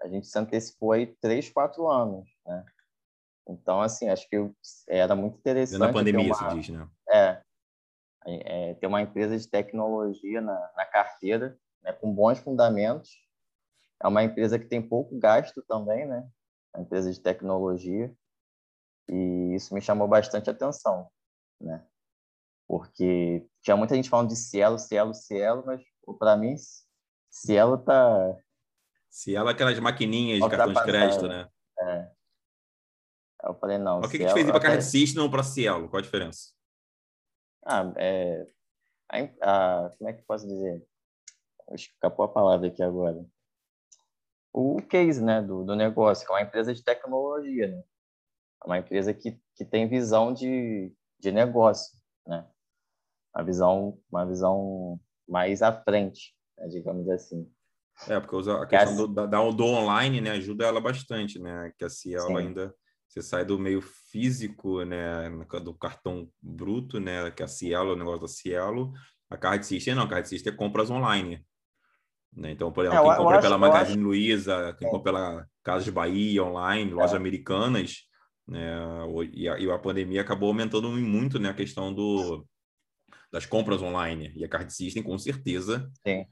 a gente se antecipou aí três, quatro anos, né? Então, assim, acho que era muito interessante. Na pandemia, uma... se diz, né? É, é, ter uma empresa de tecnologia na, na carteira, né, com bons fundamentos. É uma empresa que tem pouco gasto também, né? Uma empresa de tecnologia. E isso me chamou bastante atenção, né? Porque tinha muita gente falando de Cielo, Cielo, Cielo, mas para mim, Cielo tá. Cielo é aquelas maquininhas de cartão de crédito, né? É. Eu falei, não. O que, que te fez ir para Card System ou para Cielo? Qual a diferença? Ah, é, a, a, como é que posso dizer? Escapou a palavra aqui agora. O case né, do, do negócio, que é uma empresa de tecnologia, né? É uma empresa que, que tem visão de, de negócio, né? Uma visão, uma visão mais à frente, né, digamos assim. É, porque a questão do, da, do online né, ajuda ela bastante, né? Que a Cielo ainda você sai do meio físico, né, do cartão bruto, né, que é a Cielo, o negócio da Cielo. A Card System não, a Card System é compras online. Né? Então, por exemplo, é, quem compra pela Magazine acho... Luiza, quem é. compra pela Casa Bahia online, lojas é. americanas, né, e a, e a pandemia acabou aumentando muito né, a questão do, das compras online. E a Card System, com certeza, Sim.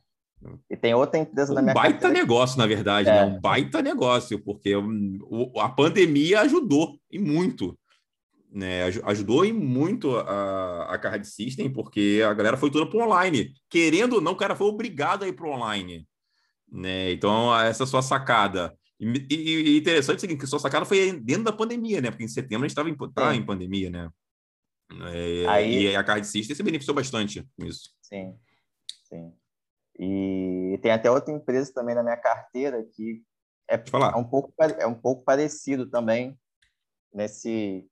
E tem outra empresa um na minha baita carteira... negócio, na verdade, né? é. né? Um baita negócio, porque a pandemia ajudou e muito. Né? Ajudou e muito a, a Card System, porque a galera foi toda para online. Querendo ou não, o cara foi obrigado a ir para online. Né? Então, essa é sua sacada. E, e, e interessante o seguinte, que a sua sacada foi dentro da pandemia, né? Porque em setembro a gente estava em, tá em pandemia, né? É, Aí... E a Card System se beneficiou bastante com isso. Sim, sim. E tem até outra empresa também na minha carteira que é, é, um, pouco, é um pouco parecido também nesse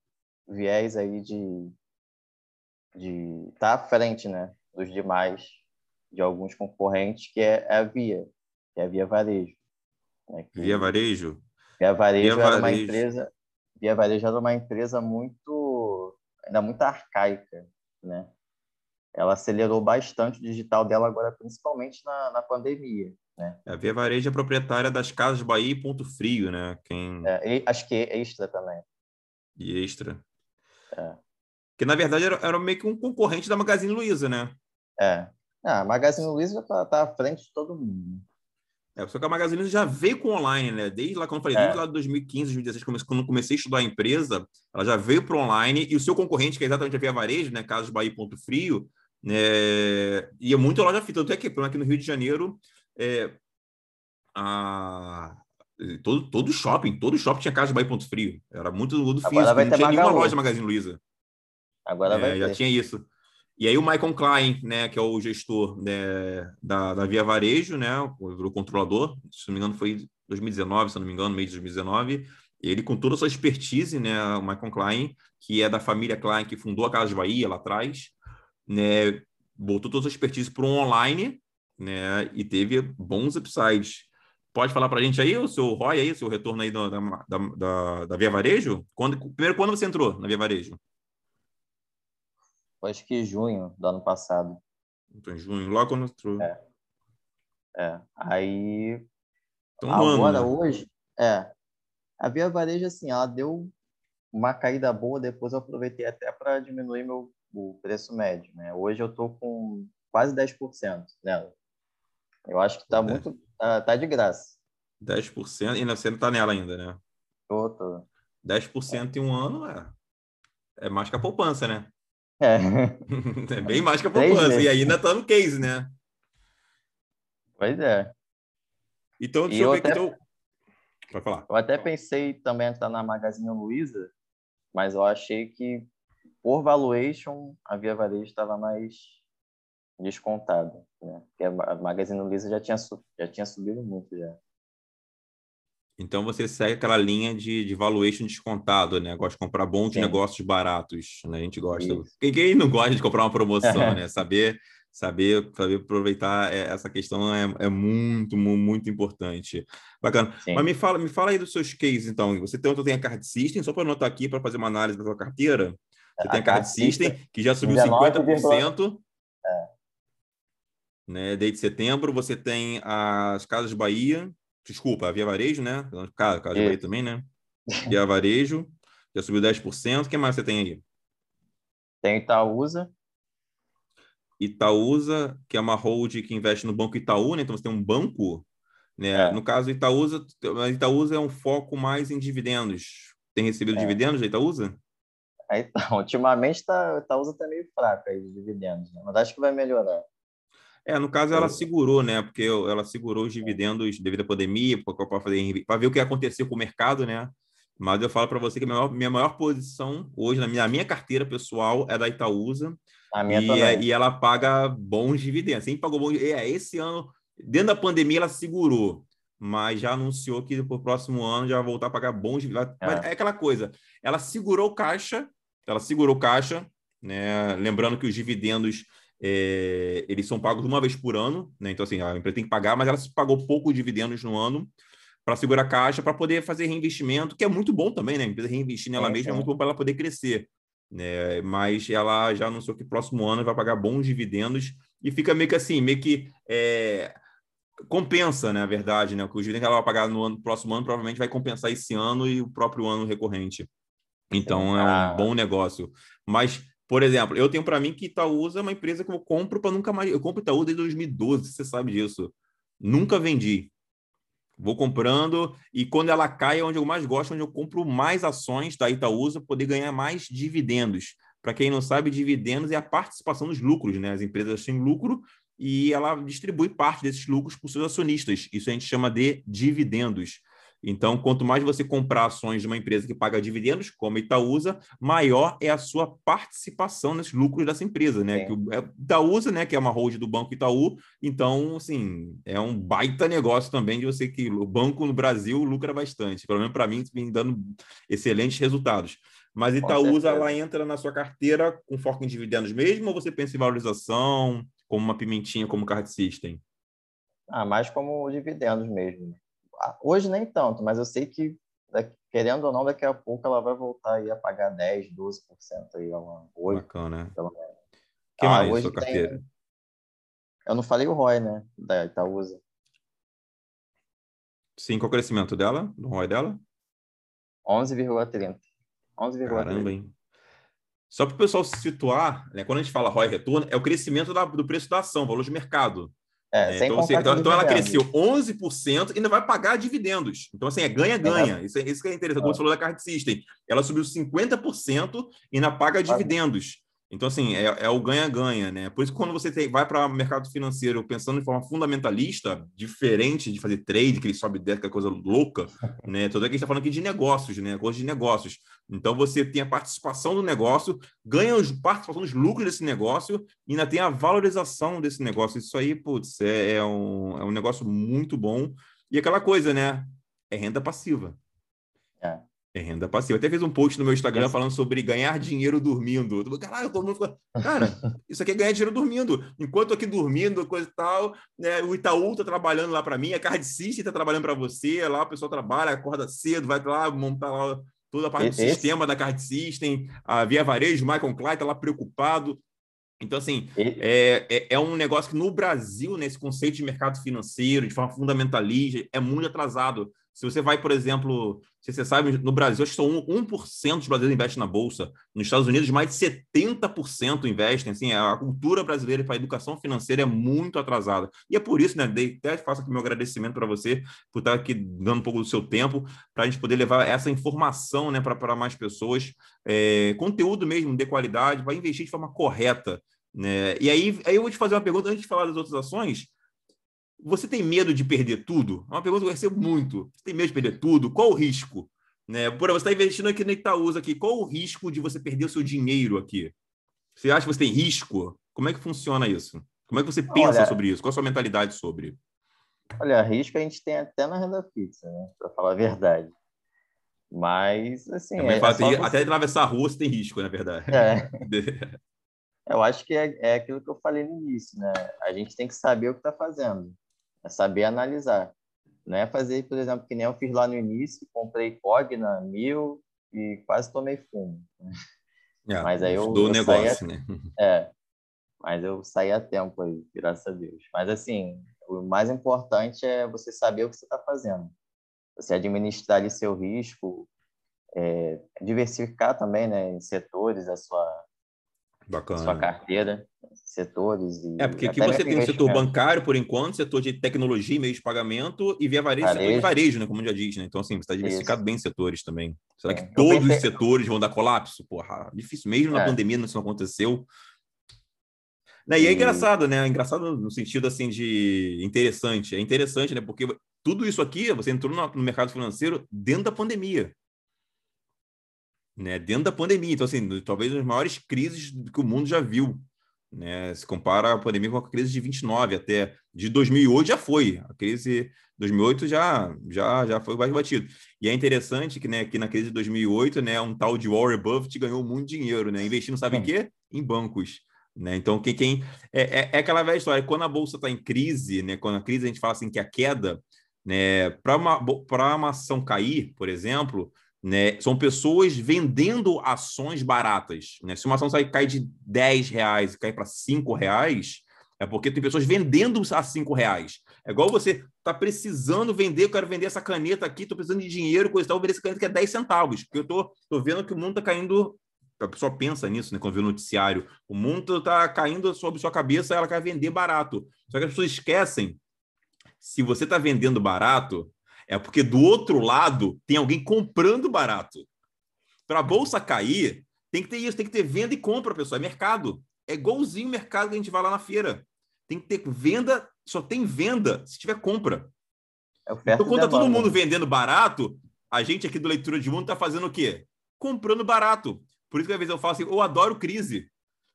viés aí de, de estar tá à frente, né, dos demais, de alguns concorrentes, que é, a Via, que é a Via Varejo. Né, que... Via Varejo? Via Varejo Via era Varejo. uma empresa, Via Varejo era uma empresa muito, ainda muito arcaica, né? Ela acelerou bastante o digital dela agora, principalmente na, na pandemia. Né? A Via Varejo é proprietária das Casas Bahia e Ponto Frio, né? Quem... É, acho que é Extra também. E Extra. É. Que, na verdade, era, era, meio que um concorrente da Magazine Luiza, né? É. Ah, a Magazine Luiza está tá à frente de todo mundo. É, só que a Magazine Luiza já veio com online, né? Desde lá, quando eu falei, é. desde lá de 2015, 2016, quando comecei a estudar a empresa, ela já veio para online e o seu concorrente, que é exatamente a Via Varejo, né? Casas Bahia e Ponto Frio, né? ia muito loja fita. Tanto é que aqui no Rio de Janeiro, é, a, todo, todo shopping, todo shopping tinha casa de Bahia Ponto Frio. Era muito do físico, não tinha Magalu. nenhuma loja Magazine Luiza. Agora é, vai Já ter. tinha isso. E aí o Michael Klein, né, que é o gestor né, da, da Via Varejo, né, o, controlador, se não me engano foi 2019, se não me engano, mês de 2019, ele com toda a sua expertise, né, o Michael Klein, que é da família Klein, que fundou a Casa de Bahia lá atrás, né, botou toda a sua expertise para o online, né, e teve bons upsides. Pode falar para a gente aí o seu ROI aí, o seu retorno aí da, da, da, da Via Varejo? Quando, primeiro, quando você entrou na Via Varejo? Acho que junho do ano passado. Então, em junho, logo quando entrou. É. é. Aí. Então, agora, né? hoje, é. A Via Varejo, assim, ela deu uma caída boa, depois eu aproveitei até para diminuir meu o preço médio, né? Hoje eu tô com quase 10% nela. Eu acho que tá é. muito Tá, tá de graça. 10% e você não tá nela ainda, né? Tô, tô. 10% é. em um ano é, é mais que a poupança, né? É. é bem mais que a poupança. E ainda tá no case, né? Pois é. Então, deixa e eu, ver até... aqui. Então... Pode falar. Eu até pensei também em entrar na Magazine Luiza, mas eu achei que por valuation a Via Varejo estava mais descontado, né? Porque a Magazine Luiza já tinha, já tinha subido muito já. Então você segue aquela linha de, de valuation descontado, né? Gosta de comprar bons Sim. negócios baratos, né? A gente gosta. Quem, quem, não gosta de comprar uma promoção, né? Saber, saber, saber aproveitar é, essa questão é, é muito, muito importante. Bacana. Sim. Mas me fala, me fala aí dos seus cases, então. Você tem, tem a Card System, só para anotar aqui para fazer uma análise da sua carteira. Você a tem a Card System, que já subiu 50%. É né? Desde setembro você tem as Casas Bahia, desculpa, a Via Varejo, né? Casa, Casa Bahia também, né? Via Varejo, já subiu 10%. O que mais você tem aí? Tem Itaúsa. Itaúsa, que é uma hold que investe no Banco Itaú, né? Então você tem um banco, né? É. No caso, Itaúsa, Itaúsa é um foco mais em dividendos. Tem recebido é. dividendos da Itaúsa? É, então, ultimamente tá, Itaúsa está meio fraca aí de dividendos, né? mas acho que vai melhorar. É, no caso ela segurou, né? Porque ela segurou os dividendos devido à pandemia, para ver o que ia acontecer com o mercado, né? Mas eu falo para você que a minha maior, minha maior posição hoje na minha, minha carteira pessoal é da Itaúsa. A minha e, também. É, e ela paga bons dividendos. Sempre pagou bons. É, esse ano, dentro da pandemia, ela segurou, mas já anunciou que para o próximo ano já vai voltar a pagar bons dividendos. É. é aquela coisa. Ela segurou caixa, ela segurou caixa, né? Lembrando que os dividendos é, eles são pagos uma vez por ano, né? Então, assim, a empresa tem que pagar, mas ela se pagou pouco dividendos no ano para segurar caixa, para poder fazer reinvestimento, que é muito bom também, né? A empresa reinvestir nela é, mesma é. é muito bom para ela poder crescer. Né? Mas ela já anunciou que próximo ano vai pagar bons dividendos e fica meio que assim, meio que é, compensa, né? A verdade, né? O que os dividendos que ela vai pagar no ano, próximo ano provavelmente vai compensar esse ano e o próprio ano recorrente. Então é um bom negócio. Mas por exemplo, eu tenho para mim que Itaúsa é uma empresa que eu compro para nunca mais. Eu compro Itaú desde 2012, você sabe disso. Nunca vendi. Vou comprando e quando ela cai é onde eu mais gosto, onde eu compro mais ações da Itaúsa, poder ganhar mais dividendos. Para quem não sabe, dividendos é a participação dos lucros, né? As empresas têm lucro e ela distribui parte desses lucros para os seus acionistas. Isso a gente chama de dividendos. Então, quanto mais você comprar ações de uma empresa que paga dividendos, como a Itaúsa, maior é a sua participação nos lucros dessa empresa, né? É. Que o é, Itaúsa, né, que é uma hold do Banco Itaú, então, assim, é um baita negócio também de você que o banco no Brasil lucra bastante. Pelo menos para mim, vem dando excelentes resultados. Mas Itaúsa, ela entra na sua carteira com foco em dividendos mesmo ou você pensa em valorização, como uma pimentinha, como card system? Ah, mais como dividendos mesmo. Ah, hoje nem tanto, mas eu sei que, querendo ou não, daqui a pouco ela vai voltar aí a pagar 10, 12% aí, uma 8%. Bacana. Pelo menos. O que ah, mais sua carteira? Tem... Eu não falei o ROI, né? Da Itaúsa. Sim, qual é o crescimento dela, do ROI dela? 11,30. 11,30. Caramba, hein? Só para o pessoal se situar, né, quando a gente fala ROI retorno, é o crescimento da, do preço da ação, valor de mercado. É, é, então, você, então, então, ela cresceu 11% e ainda vai pagar dividendos. Então, assim, é ganha-ganha. Isso, é, isso que é interessante. Como você falou da Card System, ela subiu 50% e ainda paga dividendos. Então, assim, é, é o ganha-ganha, né? Por isso que quando você tem, vai para o mercado financeiro pensando de forma fundamentalista, diferente de fazer trade, que ele sobe e que é coisa louca, né? Tudo é que a gente está falando aqui de negócios, né? Coisa de negócios. Então, você tem a participação do negócio, ganha os participação dos lucros desse negócio e ainda tem a valorização desse negócio. Isso aí, putz, é, é um, é um negócio muito bom. E aquela coisa, né? É renda passiva. É. Renda passiva. Até fiz um post no meu Instagram falando sobre ganhar dinheiro dormindo. Caralho, todo mundo ficou. Cara, isso aqui é ganhar dinheiro dormindo. Enquanto eu aqui dormindo, coisa e tal, né, o Itaú tá trabalhando lá para mim, a Card System tá trabalhando para você, lá o pessoal trabalha, acorda cedo, vai lá montar lá toda a parte do sistema da Card System, a Via Varejo, o Michael Klein tá lá preocupado. Então, assim, é, é, é, um negócio que no Brasil, nesse conceito de mercado financeiro, de forma fundamentalista, é muito atrasado. Se você vai, por exemplo, se você sabe, no Brasil, acho que só 1%, 1 dos brasileiros investem na Bolsa. Nos Estados Unidos, mais de 70% investem. Assim, a cultura brasileira para a educação financeira é muito atrasada. E é por isso, né? Até faço aqui meu agradecimento para você por estar aqui dando um pouco do seu tempo para a gente poder levar essa informação né, para mais pessoas. É, conteúdo mesmo de qualidade, para investir de forma correta. Né? E aí, aí eu vou te fazer uma pergunta antes de falar das outras ações. Você tem medo de perder tudo? É uma pergunta que eu recebo muito. Você tem medo de perder tudo? Qual o risco? Né? Por você está investindo aqui no Itaúsa aqui, qual o risco de você perder o seu dinheiro aqui? Você acha que você tem risco? Como é que funciona isso? Como é que você pensa olha, sobre isso? Qual a sua mentalidade sobre? Olha, risco a gente tem até na renda fixa, né? Para falar a verdade. Mas, assim. É, é fala, você... Até atravessar a rua você tem risco, na verdade. É. eu acho que é, é aquilo que eu falei no início, né? A gente tem que saber o que está fazendo. É saber analisar. Não é fazer, por exemplo, que nem eu fiz lá no início, comprei Cogna mil e quase tomei fumo. É, mas aí eu. Do eu negócio, a... né? É. Mas eu saí a tempo aí, graças a Deus. Mas assim, o mais importante é você saber o que você está fazendo. Você administrar ali seu risco, é, diversificar também, né, em setores a sua, Bacana. sua carteira setores. E é, porque aqui você tem o setor bancário, por enquanto, setor de tecnologia e meio de pagamento, e via varejo, varejo. setor de varejo, né? Como já diz, né? Então, assim, você está diversificado Isso. bem em setores também. Será é. que todos pensei... os setores vão dar colapso? Porra, difícil. Mesmo é. na pandemia, isso não aconteceu. Né? E é engraçado, né? Engraçado no sentido, assim, de interessante. É interessante, né? Porque tudo isso aqui, você entrou no mercado financeiro dentro da pandemia né, dentro da pandemia. Então, assim, talvez as maiores crises que o mundo já viu. Né? Se compara a pandemia com a crise de 29 até de 2008 já foi. A crise 2008 já já já foi mais batido. E é interessante que, né, que na crise de 2008, né, um tal de Warren Buffett ganhou muito dinheiro, né, investindo sabe em quê? Em bancos. Né? Então, quem, quem é, é, é aquela velha história, quando a bolsa está em crise, né, quando a crise a gente fala assim que a queda, né, para uma, uma ação cair, por exemplo, né? São pessoas vendendo ações baratas. Né? Se uma ação sai, cai de 10 reais e cai para 5 reais, é porque tem pessoas vendendo a 5 reais. É igual você tá precisando vender, eu quero vender essa caneta aqui, estou precisando de dinheiro, coisa e tal, vou vender essa caneta que é 10 centavos, porque eu tô, tô vendo que o mundo está caindo. A pessoa pensa nisso, né? Quando vê o noticiário. O mundo está caindo sobre sua cabeça, ela quer vender barato. Só que as pessoas esquecem. Se você está vendendo barato, é porque do outro lado tem alguém comprando barato. Para a bolsa cair, tem que ter isso, tem que ter venda e compra, pessoal. É mercado. É igualzinho o mercado que a gente vai lá na feira. Tem que ter venda, só tem venda se tiver compra. É então, quando tá todo mundo vendendo barato, a gente aqui do Leitura de Mundo está fazendo o quê? Comprando barato. Por isso que às vezes eu falo assim, eu adoro crise.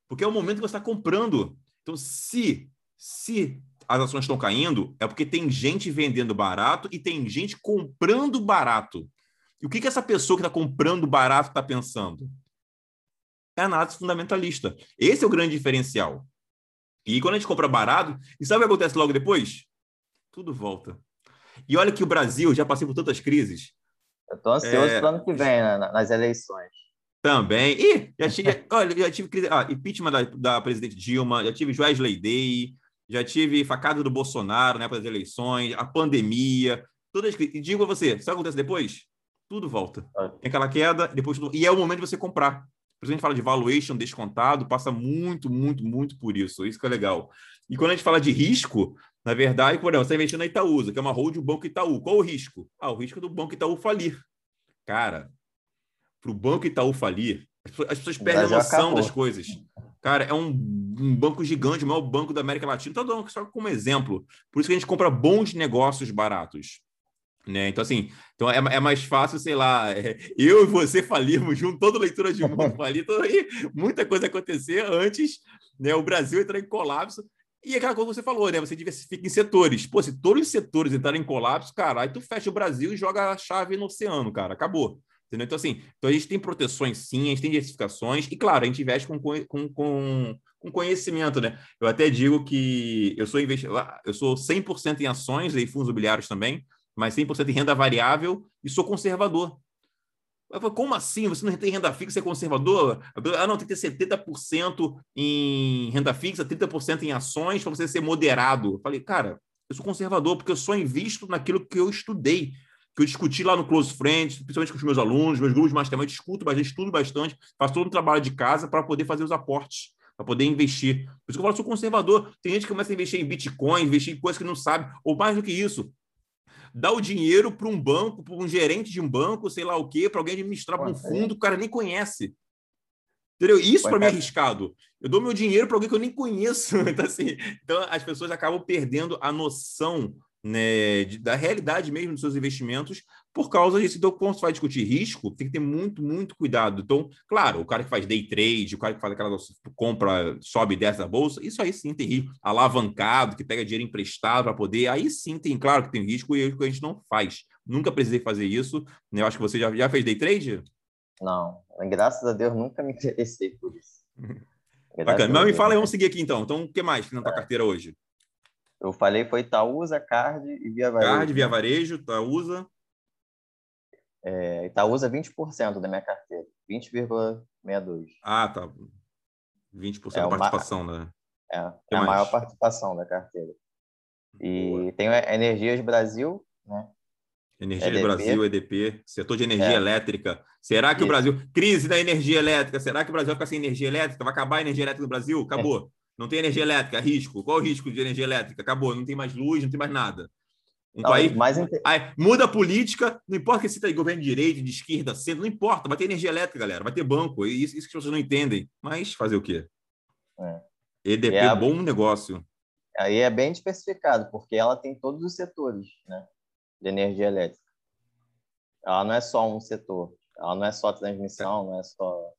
Porque é o momento que você está comprando. Então, se, se as ações estão caindo é porque tem gente vendendo barato e tem gente comprando barato. E o que, que essa pessoa que está comprando barato está pensando? É análise fundamentalista. Esse é o grande diferencial. E quando a gente compra barato, e sabe o que acontece logo depois? Tudo volta. E olha que o Brasil já passou por tantas crises. Eu estou ansioso é... para o ano que vem, né, nas eleições. Também. E já tive, olha, já tive crise, ah, impeachment da, da presidente Dilma, já tive Wesley Day, já tive facada do Bolsonaro né, para as eleições, a pandemia, todas E digo a você, sabe o que acontece depois? Tudo volta. É. Tem aquela queda, depois tudo... E é o momento de você comprar. Por isso a gente fala de valuation descontado, passa muito, muito, muito por isso. Isso que é legal. E quando a gente fala de risco, na verdade, por exemplo, você está investindo na Itaúsa, que é uma hold do Banco Itaú. Qual o risco? Ah, o risco do Banco Itaú falir. Cara, para o Banco Itaú falir, as pessoas perdem a noção acabou. das coisas. Cara, é um, um, banco gigante, o maior banco da América Latina. Estou dando só como exemplo. Por isso que a gente compra bons negócios baratos. Né? Então, assim, então é, é mais fácil, sei lá, é, eu e você falirmos junto, toda leitura de mundo falir, toda, muita coisa acontecer antes, né? O Brasil entrar em colapso. E aquela coisa que você falou, né? Você diversifica em setores. Pô, se todos os setores entrarem em colapso, cara, aí tu fecha o Brasil e joga a chave no oceano, cara. Acabou. Entendeu? Então, assim, então a gente tem proteções sim, a gente tem diversificações, e claro, a gente investe com, com, com, com conhecimento, né? Eu até digo que eu sou eu sou 100% em ações e fundos imobiliários também, mas 100% em renda variável e sou conservador. Eu falei, como assim? Você não tem renda fixa, é conservador? Ah, não, tem que ter 70% em renda fixa, 30% em ações para você ser moderado. Eu falei, cara, eu sou conservador porque eu só invisto naquilo que eu estudei que eu discuti lá no Close Friends, principalmente com os meus alunos, meus grupos de mastermind, discuto bastante, estudo bastante, faço todo um trabalho de casa para poder fazer os aportes, para poder investir. Por isso que eu falo, sou conservador. Tem gente que começa a investir em Bitcoin, investir em coisas que não sabe, ou mais do que isso, dá o dinheiro para um banco, para um gerente de um banco, sei lá o quê, para alguém administrar para um fundo que o cara nem conhece. Entendeu? Isso para mim é arriscado. Eu dou meu dinheiro para alguém que eu nem conheço. Então, assim, então, as pessoas acabam perdendo a noção né, de, da realidade mesmo dos seus investimentos por causa disso. Então, quando você vai discutir risco, tem que ter muito, muito cuidado. Então, claro, o cara que faz day trade, o cara que faz aquela compra, sobe e desce da bolsa, isso aí sim tem risco. Alavancado, que pega dinheiro emprestado para poder, aí sim tem, claro que tem risco e a gente não faz. Nunca precisei fazer isso. Né? Eu acho que você já, já fez day trade? Não, graças a Deus nunca me interessei por isso. Bacana. Mas me fala aí, vamos seguir aqui então. Então, o que mais que na tua é. carteira hoje? Eu falei foi Itaúsa, Card e Via Varejo. Card, Via Varejo, Itaúsa. É, Itaúsa 20% da minha carteira, 20,62. Ah, tá. 20% é da participação, uma... né? É, é a maior participação da carteira. E Boa. tem Energias Brasil, né? Energia EDP. Brasil, EDP, setor de energia é. elétrica. Será que Isso. o Brasil. Crise da energia elétrica. Será que o Brasil vai ficar sem energia elétrica? Vai acabar a energia elétrica no Brasil? Acabou. Não tem energia elétrica, risco. Qual o risco de energia elétrica? Acabou, não tem mais luz, não tem mais nada. Um não, mais aí, muda a política, não importa que se está governo de direita, de esquerda, centro, não importa, vai ter energia elétrica, galera, vai ter banco. Isso, isso que vocês não entendem. Mas fazer o quê? É. EDP é bom negócio. Aí é bem diversificado, porque ela tem todos os setores né, de energia elétrica. Ela não é só um setor, ela não é só transmissão, não é só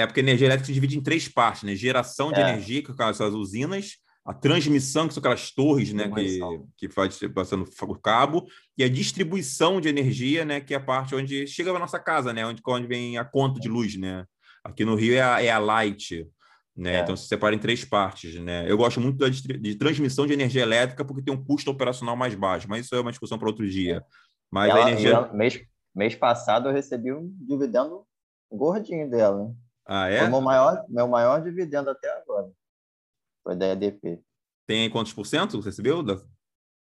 é porque a energia elétrica se divide em três partes, né? Geração de é. energia, que são as usinas, a transmissão, que são aquelas torres, né, que, que faz passando por cabo, e a distribuição de energia, né, que é a parte onde chega a nossa casa, né, onde, onde vem a conta de luz, né. Aqui no Rio é a, é a Light, né, é. então se separa em três partes, né. Eu gosto muito da, de transmissão de energia elétrica porque tem um custo operacional mais baixo, mas isso é uma discussão para outro dia. Mas ela, a energia... Ela, mês, mês passado eu recebi um dividendo gordinho dela? Ah, é? Foi meu maior, meu maior dividendo até agora. Foi da EDP. Tem quantos por cento você recebeu? Da...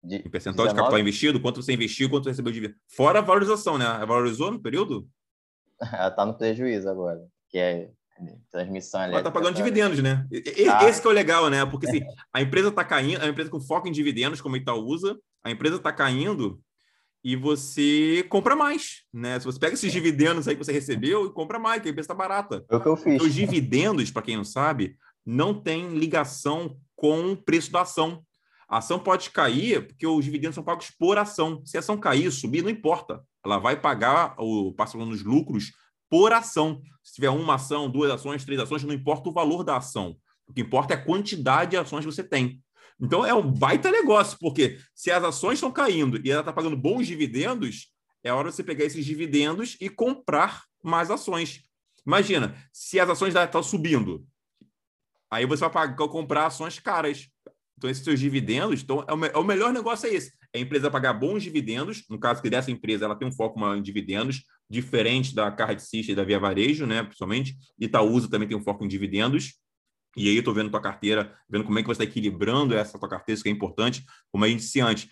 De, em percentual 19? de capital investido? Quanto você investiu, quanto você recebeu de dividendo? Fora a valorização, né? Valorizou no período? Ela está no prejuízo agora, que é transmissão elétrica. Ela está pagando dividendos, né? Ah. Esse que é o legal, né? Porque assim, a empresa está caindo, a empresa com foco em dividendos, como a Itaúsa, a empresa está caindo e você compra mais, né? Se você pega esses dividendos aí que você recebeu e compra mais, que a empresa está barata. É que eu fiz. Os dividendos, para quem não sabe, não tem ligação com o preço da ação. A ação pode cair porque os dividendos são pagos por ação. Se a ação cair, subir, não importa. Ela vai pagar o parcelando os lucros por ação. Se tiver uma ação, duas ações, três ações, não importa o valor da ação. O que importa é a quantidade de ações que você tem. Então é um baita negócio, porque se as ações estão caindo e ela está pagando bons dividendos, é hora de você pegar esses dividendos e comprar mais ações. Imagina, se as ações estão subindo, aí você vai pagar, comprar ações caras. Então, esses seus dividendos, então, é o, é o melhor negócio é esse. É a empresa pagar bons dividendos, no caso que dessa empresa, ela tem um foco maior em dividendos, diferente da Card System e da Via Varejo, né, principalmente. Itaúsa também tem um foco em dividendos. E aí eu estou vendo tua carteira, vendo como é que você está equilibrando essa tua carteira, isso que é importante. Como a gente disse antes,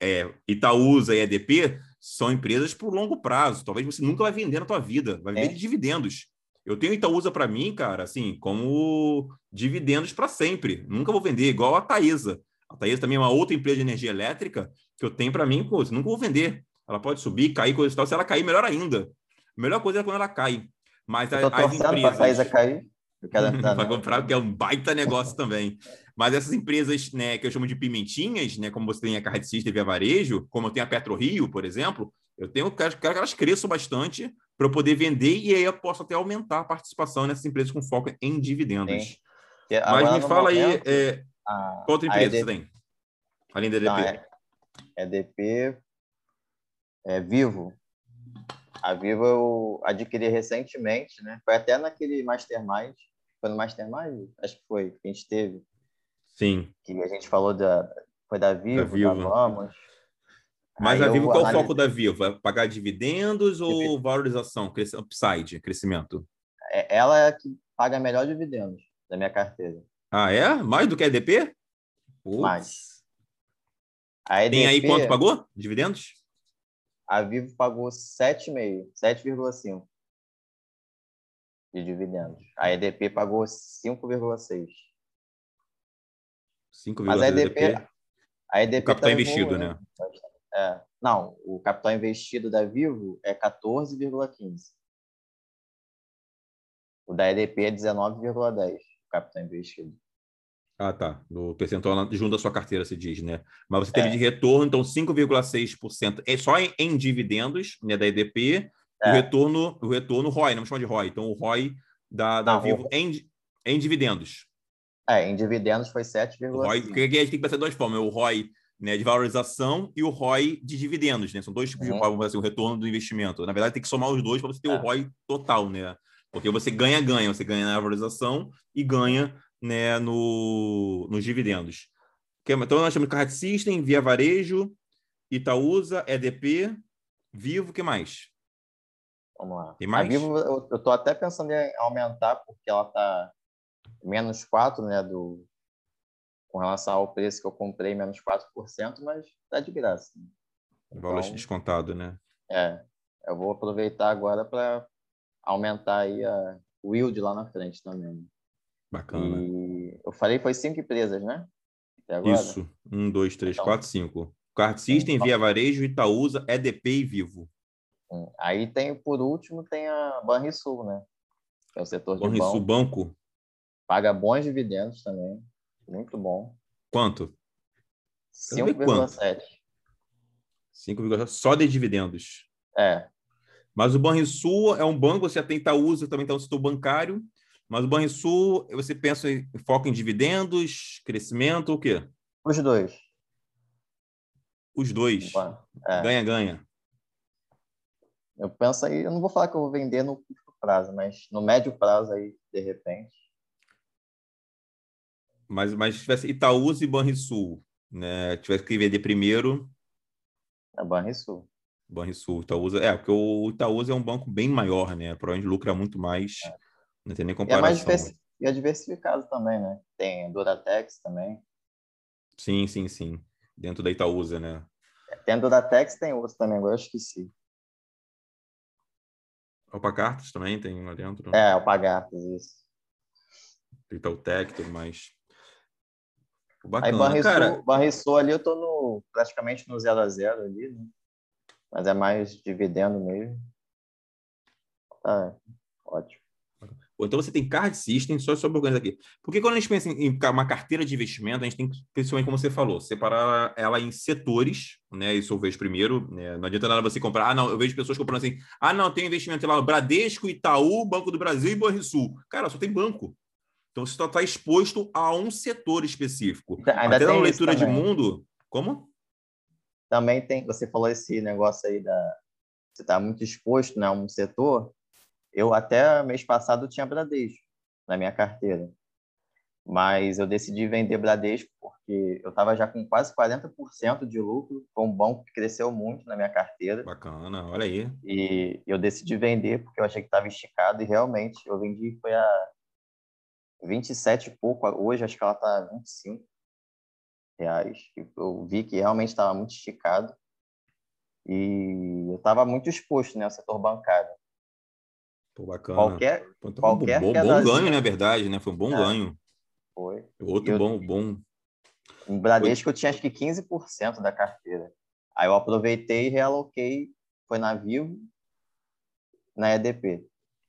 é, Itaúsa e EDP são empresas por longo prazo. Talvez você nunca vai vender na tua vida, vai viver é. de dividendos. Eu tenho Itaúsa para mim, cara, assim, como dividendos para sempre. Nunca vou vender, igual a Taesa. A Taesa também é uma outra empresa de energia elétrica que eu tenho para mim, pô, nunca vou vender. Ela pode subir, cair, coisa e tal. Se ela cair, melhor ainda. A melhor coisa é quando ela cai. Mas as, as empresas. Taesa cair. Para comprar, que é um baita negócio também. Mas essas empresas, né, que eu chamo de pimentinhas, né, como você tem a Card System via varejo, como eu tenho a Petro Rio, por exemplo, eu tenho quero, quero que elas cresçam bastante para eu poder vender e aí eu posso até aumentar a participação nessas empresas com foco em dividendos. Mas me fala momento, aí, é, a, qual outra empresa EDP, você tem? Além da EDP? Não, é, EDP é Vivo. A Vivo eu adquiri recentemente, né? Foi até naquele Mastermind foi no Mastermind? Acho que foi, que a gente teve. Sim. Que a gente falou da. Foi da Vivo, da, Vivo. da Vamos. Mas Aí a Vivo, qual o foco da Vivo? É pagar dividendos ou valorização, upside, crescimento? É, ela é a que paga melhor dividendos da minha carteira. Ah, é? Mais do que a EDP? Ups. Mais. A EDP, Tem aí quanto pagou? Dividendos? A Vivo pagou 7,5, 7,5 de dividendos. A EDP pagou 5,6. 5,6 Mas a EDP, a EDP o capital tá investido, né? É, não, o capital investido da Vivo é 14,15. O da EDP é 19,10, o capital investido. Ah, tá. No percentual junto da sua carteira, se diz, né? Mas você teve é. de retorno, então 5,6% é só em, em, dividendos né, da EDP é. O retorno, o retorno ROI, não chama de ROI. Então, o ROI da, da não, Vivo o... em, em dividendos. É, em dividendos foi 7,5. Porque aqui a gente tem que pensar de duas formas: o ROI né, de valorização e o ROI de dividendos. Né? São dois tipos uhum. de ROI, assim, o retorno do investimento. Na verdade, tem que somar os dois para você ter é. o ROI total, né? Porque você ganha-ganha, você ganha na valorização e ganha né, no, nos dividendos. Então, nós temos Card System, Via Varejo, Itaúsa, EDP, Vivo, o que mais? Vamos lá. Tem mais? A Vivo, eu, eu tô até pensando em aumentar, porque ela tá menos 4, né, do, com relação ao preço que eu comprei, menos 4%, mas tá de graça. Valor então, descontado, né? É. Eu vou aproveitar agora para aumentar aí a, yield lá na frente também. Bacana. E eu falei foi cinco empresas, né? Isso. Um, dois, três, então, quatro, cinco. Card System, Via Varejo, Itaúsa, EDP e Vivo. Aí tem, por último, tem a Banrisul, né? Que é o setor de Banrisul banco. banco. Paga bons dividendos também. Muito bom. Quanto? 5,7. 5,7 só de dividendos. É. Mas o Banrisul é um banco, você tem Itaúsa, também está no setor bancário. Mas o Banrisul, você pensa em foco em dividendos, crescimento, o quê? Os dois. Os dois. Ganha-ganha. É. Eu penso aí, eu não vou falar que eu vou vender no curto prazo, mas no médio prazo aí, de repente. Mas, mas se tivesse Itaúsa e Banrisul, né? Tivesse que vender primeiro. A Banrisul. Banrisul, Itaúsa. É, porque o Itaúsa é um banco bem maior, né? Para onde lucra muito mais. É. Não tem nem comparação. E é, mais diversi e é diversificado também, né? Tem Duratex também. Sim, sim, sim. Dentro da Itaúsa, né? Tem Duratex, tem outro também, agora eu esqueci. Alpacartas também tem lá dentro? É, Alpacartas, isso. Itautec e tudo mais. Bacana. Aí Barreçou, cara... Barreçou ali, eu tô no, praticamente no 0 a 0 ali, né? Mas é mais dividendo mesmo. Tá, ótimo. Ou então você tem card system, só sobre organizar aqui. Porque quando a gente pensa em uma carteira de investimento, a gente tem que, principalmente como você falou, separar ela em setores, né? Isso eu vejo primeiro. Né? Não adianta nada você comprar. Ah, não, eu vejo pessoas comprando assim. Ah, não, tem investimento lá no Bradesco, Itaú, Banco do Brasil e Banrisul. Cara, só tem banco. Então você está exposto a um setor específico. Então, ainda Até na leitura de mundo. Como? Também tem, você falou esse negócio aí da, você está muito exposto né, a um setor, eu até mês passado tinha Bradesco na minha carteira. Mas eu decidi vender Bradesco porque eu estava já com quase 40% de lucro, foi um banco que cresceu muito na minha carteira. Bacana, olha aí. E eu decidi vender porque eu achei que estava esticado e realmente eu vendi foi a 27 e pouco, hoje acho que ela está 25 reais. Eu vi que realmente estava muito esticado e eu estava muito exposto né, ao setor bancário. Pô, bacana. Qualquer, Pô, tá qualquer bom, bom, ganho, na verdade, né? Foi um bom É. ganho. Foi. Outro Eu- bom, bom. Em Bradesco eu tinha acho que 15% da carteira. Aí eu aproveitei e realoquei, foi na Vivo, na EDP.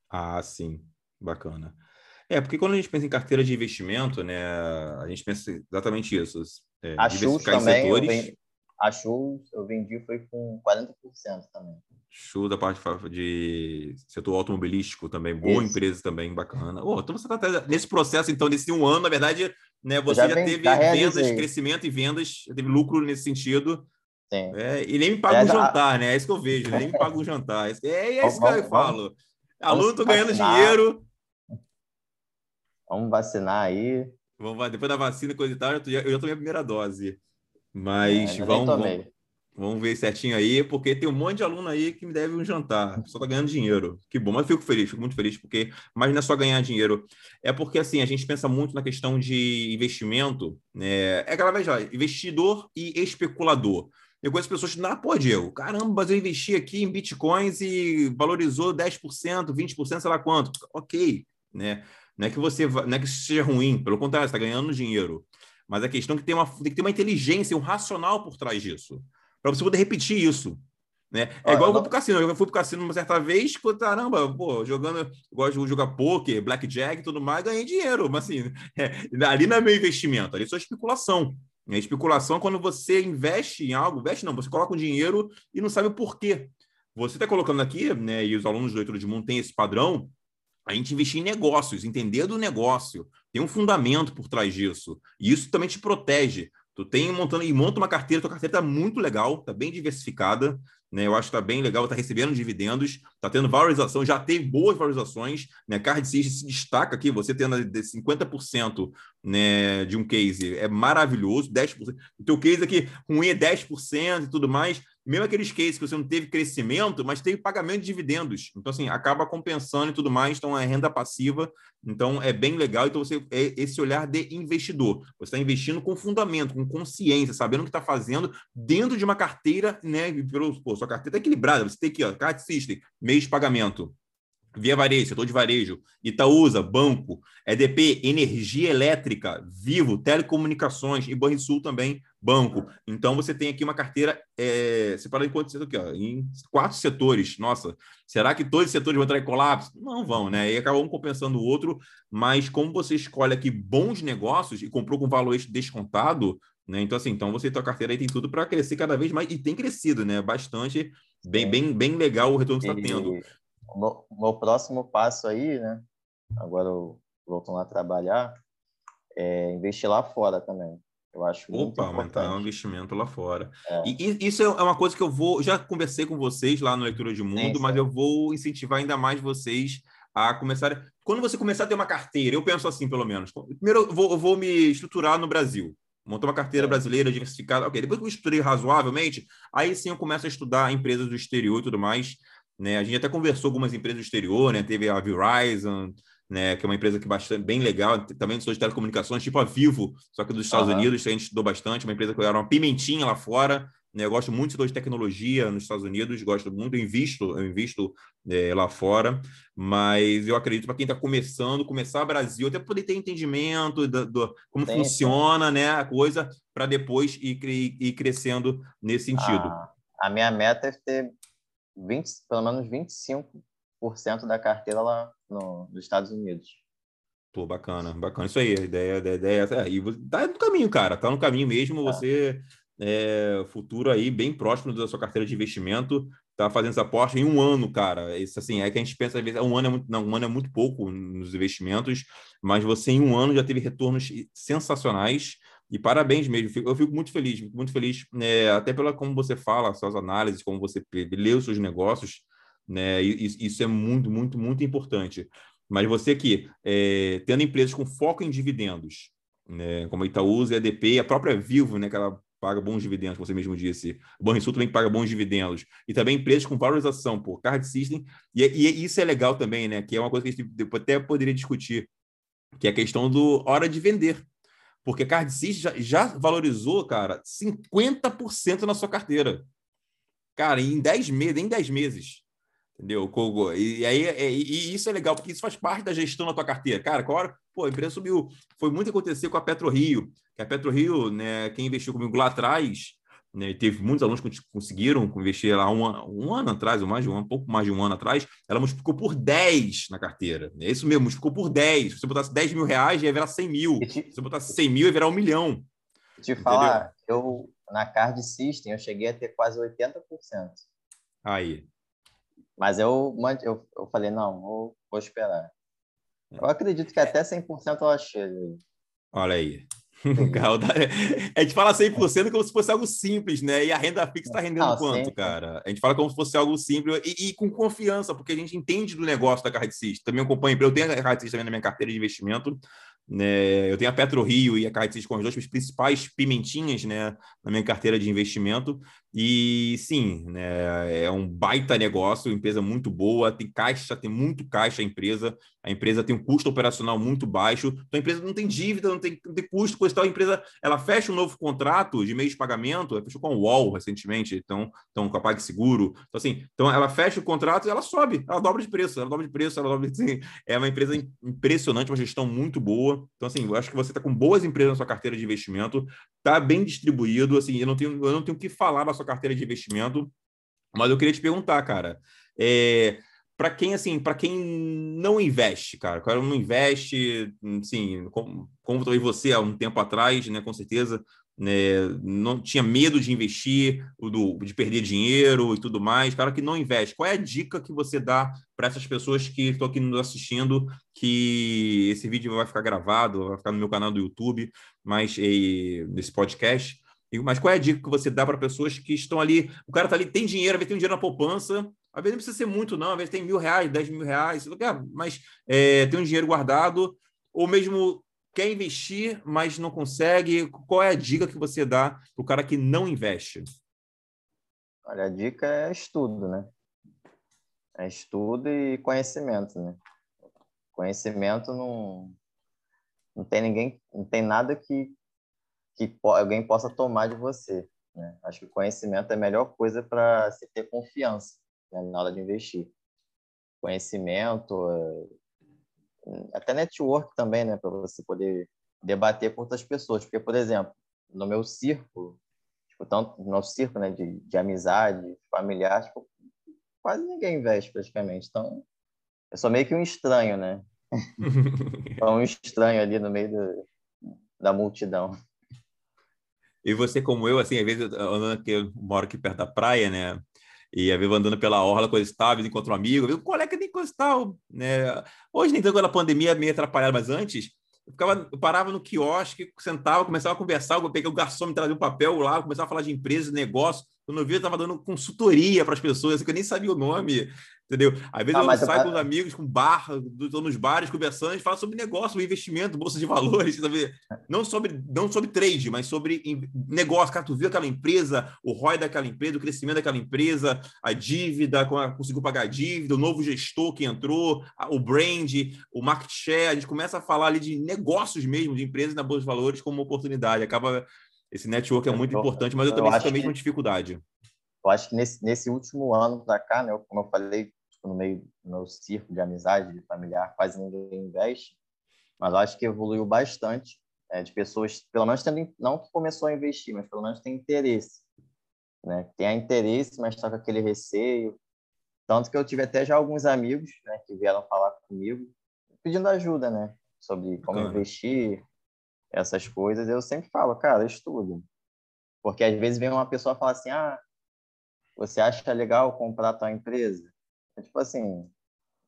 Ah, sim, bacana. É, porque quando a gente pensa em carteira de investimento, né, a gente pensa exatamente isso. É, A Chus também, setores. Vendi, a Chus eu vendi foi com 40% também. Show da parte de setor automobilístico também, boa Isso. empresa também, bacana. Ô, então você está nesse processo, então, nesse um ano, na verdade, né, você já já, teve já vendas, crescimento e vendas, já teve lucro nesse sentido, Sim. é, e nem me paga É, um jantar, né? É isso que eu vejo, nem me paga um jantar. É, é isso que Vamos- eu falo. Aluno, tô vamos ganhando vacinar. dinheiro, Vamos vacinar aí. vamos, depois da vacina coisa e tal, eu já- eu já tomei a primeira dose. É, Mas nem vamos, vamos, vamos ver certinho aí, porque tem um monte de aluno aí que me deve um jantar. Só tá ganhando dinheiro. Que bom, mas eu fico feliz, fico muito feliz, porque, mas não é só ganhar dinheiro. É porque assim, a gente pensa muito na questão de investimento, né? É aquela vez, ó, investidor e especulador. Eu conheço pessoas que, ah, pô, Diego, caramba, mas eu investi aqui em bitcoins e valorizou 10%, 20%, sei lá quanto. Ok, né? Não é que você não é que isso seja ruim, pelo contrário, você está ganhando dinheiro. Mas a questão é que tem, uma, tem que ter uma inteligência, um racional por trás disso. Para você poder repetir isso. Né? É Olha, igual eu vou pro cassino. Eu fui pro cassino uma certa vez, pô, caramba, pô, jogando, eu gosto de jogar poker, blackjack e tudo mais, ganhei dinheiro. Mas assim, é, ali não é meu investimento, ali é só especulação. A especulação é quando você investe em algo, investe não, você coloca o dinheiro e não sabe o porquê. Você está colocando aqui, né, e os alunos do Leitura de Mundo têm esse padrão, a gente investir em negócios, entender do negócio, tem um fundamento por trás disso. E isso também te protege. Tu tem montando e monta uma carteira, tua carteira está muito legal, está bem diversificada, né? Eu acho que está bem legal, está recebendo dividendos, está tendo valorização, já teve boas valorizações, né? Card se destaca aqui, você tendo de 50% né, de um case é maravilhoso, 10%. O teu case aqui ruim é 10% e tudo mais. Mesmo aqueles cases que você não teve crescimento, mas teve pagamento de dividendos. Então, assim, acaba compensando e tudo mais. Então, é renda passiva. Então, é bem legal. Então, você é esse olhar de investidor. Você está investindo com fundamento, com consciência, sabendo o que está fazendo dentro de uma carteira, né? Pelo, pô, sua carteira está equilibrada. Você tem aqui, ó, Card System, mês de pagamento. Via Varejo, setor de varejo, Itaúsa, banco, EDP, energia elétrica, Vivo, telecomunicações e Banrisul também, banco. Então você tem aqui uma carteira é, separada em quantos aqui, ó, em quatro setores. Nossa, será que todos os setores vão entrar em colapso? Não vão, né? E acaba um compensando o outro, mas como você escolhe aqui bons negócios e comprou com valor descontado, né? Então, assim, então você tua carteira aí tem tudo para crescer cada vez mais, e tem crescido, né? Bastante, bem, Sim. bem, bem legal o retorno que está tendo. O meu, meu próximo passo aí, né? Agora eu voltando a trabalhar, é investir lá fora também. Eu acho muito Opa, aumentar o investimento lá fora. É. E, e isso é uma coisa que eu vou. Já conversei com vocês lá no Leitura de Mundo, Sim, mas sim. eu vou incentivar ainda mais vocês a começar. Quando você começar a ter uma carteira, eu penso assim, pelo menos. Primeiro, eu vou, eu vou me estruturar no Brasil. Montar uma carteira Sim. brasileira diversificada. Ok, depois que eu estruturei razoavelmente, aí sim eu começo a estudar empresas do exterior e tudo mais. Né? A gente até conversou com algumas empresas do exterior, né? Teve a Verizon, né? Que é uma empresa que é bastante bem legal, também de telecomunicações, tipo a Vivo, só que dos Estados Aham. Unidos, que a gente estudou bastante, uma empresa que era uma pimentinha lá fora. Né? Eu gosto muito do setor de tecnologia nos Estados Unidos, gosto muito, eu invisto, eu invisto é, lá fora, mas eu acredito para quem está começando, começar Brasil, até poder ter entendimento do, do- como Sim, funciona né, a coisa, para depois ir, ir crescendo nesse sentido. A, a minha meta é ter 20, pelo menos 25% da carteira lá no, nos Estados Unidos. Pô, bacana, bacana. Isso aí, a ideia, a ideia é. É, e você tá no caminho, cara. Tá no caminho mesmo. Tá. Você, é, futuro aí, bem próximo da sua carteira de investimento, tá fazendo essa aposta em um ano, cara. Isso, assim, é que a gente pensa, às vezes, um ano é muito, não, um ano é muito pouco nos investimentos, mas você, em um ano, já teve retornos sensacionais, E parabéns mesmo, eu fico muito feliz, muito feliz, né, até pela como você fala, suas análises, como você lê os seus negócios, né, isso é muito, muito, muito importante. Mas você aqui, é, tendo empresas com foco em dividendos, né, como a Itaúsa, a EDP, a própria Vivo, né, que ela paga bons dividendos, como você mesmo disse. O Banrisul também paga bons dividendos. E também empresas com valorização por card system. E, e, isso é legal também, né? Que é uma coisa que a gente até poderia discutir, que é a questão do hora de vender. Porque card system já, já valorizou, cara, 50% na sua carteira. Cara, em 10 meses, em 10 meses. Entendeu? E aí é, e isso é legal, porque isso faz parte da gestão da tua carteira. Cara, qual hora, pô, a empresa subiu. Foi muito acontecer com a PetroRio, que a PetroRio, né, quem investiu comigo lá atrás, né, teve muitos alunos que conseguiram investir lá um, um ano atrás, ou mais de um, um pouco mais de um ano atrás, ela multiplicou por 10 na carteira. É isso mesmo, multiplicou por 10. Se você botasse 10 mil reais, ia virar 100 mil. Se você botasse 100 mil, ia virar um milhão. Te falar, eu na Card System eu cheguei a ter quase 80%. Aí. Mas eu, eu, eu falei, não, vou, vou esperar. Eu acredito que até 100% eu achei. Olha aí. a gente fala 100% como se fosse algo simples, né? E a renda fixa está rendendo não, quanto, sempre. cara? A gente fala como se fosse algo simples e, e, com confiança, porque a gente entende do negócio da Card Também acompanho, eu tenho a Card também na minha carteira de investimento. Né? Eu tenho a Petro Rio e a Card com as duas principais pimentinhas né, na minha carteira de investimento. E sim, né, é um baita negócio, empresa muito boa, tem caixa, tem muito caixa a empresa, a empresa tem um custo operacional muito baixo, então a empresa não tem dívida, não tem, não tem custo, coisa tal. A empresa ela fecha um novo contrato de meio de pagamento, ela fechou com a UOL recentemente, então, então com a PagSeguro. Então, assim, então ela fecha o contrato e ela sobe, ela dobra de preço, ela dobra de preço, ela dobra de. Assim, é uma empresa impressionante, uma gestão muito boa. Então, assim, eu acho que você está com boas empresas na sua carteira de investimento, está bem distribuído, assim, eu não tenho, eu não tenho o que falar da sua carteira de investimento, mas eu queria te perguntar, cara, é, para quem assim, para quem não investe, cara, cara não investe, assim, como, como talvez você há um tempo atrás, né, com certeza, né, não tinha medo de investir, do, de perder dinheiro e tudo mais, cara que não investe. Qual é a dica que você dá para essas pessoas que estão aqui nos assistindo, que esse vídeo vai ficar gravado, vai ficar no meu canal do YouTube, mas e, nesse podcast, mas qual é a dica que você dá para pessoas que estão ali? O cara está ali, tem dinheiro, às vezes tem um dinheiro na poupança, às vezes não precisa ser muito, não, às vezes tem mil reais, dez mil reais, mas é, tem um dinheiro guardado, ou mesmo quer investir, mas não consegue. Qual é a dica que você dá para o cara que não investe? Olha, a dica é estudo, né? É estudo e conhecimento, né? Conhecimento não, não tem ninguém, não tem nada que que alguém possa tomar de você. Né? Acho que o conhecimento é a melhor coisa para se ter confiança né, na hora de investir. Conhecimento, eh, até network também, né, para você poder debater com outras pessoas. Porque, por exemplo, no meu círculo, tipo, tanto no meu círculo né, de, de amizade, familiar, tipo, quase ninguém investe praticamente. Então, eu sou meio que um estranho, né? um estranho ali no meio do, da multidão. E você, como eu, assim, às vezes, andando aqui, eu moro aqui perto da praia, né? E às vezes andando pela orla, coisa estável, encontro um amigo, um colega nem coisa tal, né? Hoje nem tanto a pandemia meio atrapalhada, mas antes eu, ficava, eu parava no quiosque, sentava, começava a conversar, eu peguei o garçom, me trazia um papel lá, começava a falar de empresas, negócio. Quando eu vi, eu estava dando consultoria para as pessoas, assim, que eu nem sabia o nome entendeu? Às vezes ah, eu saio eu... com os amigos, com barra, estou nos bares conversando, a gente fala sobre negócio, investimento, bolsa de valores, sabe? Não sobre, não sobre trade, mas sobre negócio. Cara, tu viu aquela empresa, o ROI daquela empresa, o crescimento daquela empresa, a dívida, conseguiu pagar a dívida, o novo gestor que entrou, o brand, o market share, a gente começa a falar ali de negócios mesmo, de empresas na bolsa de valores como oportunidade. Acaba esse network é muito importante, mas eu também tenho a mesma dificuldade eu acho que nesse, nesse último ano para cá, né, como eu falei, tipo, no meio do meu círculo de amizade, de familiar, quase ninguém investe, mas eu acho que evoluiu bastante é, de pessoas, pelo menos tendo, não que começou a investir, mas pelo menos tem interesse, né? Tem interesse, mas está com aquele receio. Tanto que eu tive até já alguns amigos né, que vieram falar comigo, pedindo ajuda, né? Sobre como investir, essas coisas. Eu sempre falo, cara, estuda. Porque às vezes vem uma pessoa e fala assim, ah, você acha legal comprar a tua empresa? É tipo assim,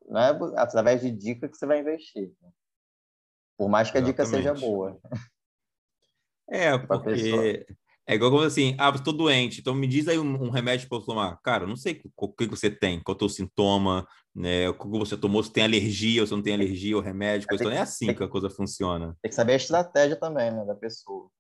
não é através de dica que você vai investir. Por mais que a Exatamente. dica seja boa. É, porque é igual assim, ah, estou doente, então me diz aí um, um remédio para eu tomar. Cara, não sei o que, que você tem, qual é o teu sintoma, né? O que você tomou, se tem alergia ou se não tem alergia, o remédio, coisa. Então, não é assim que a coisa funciona. Tem que saber a estratégia também, né, da pessoa.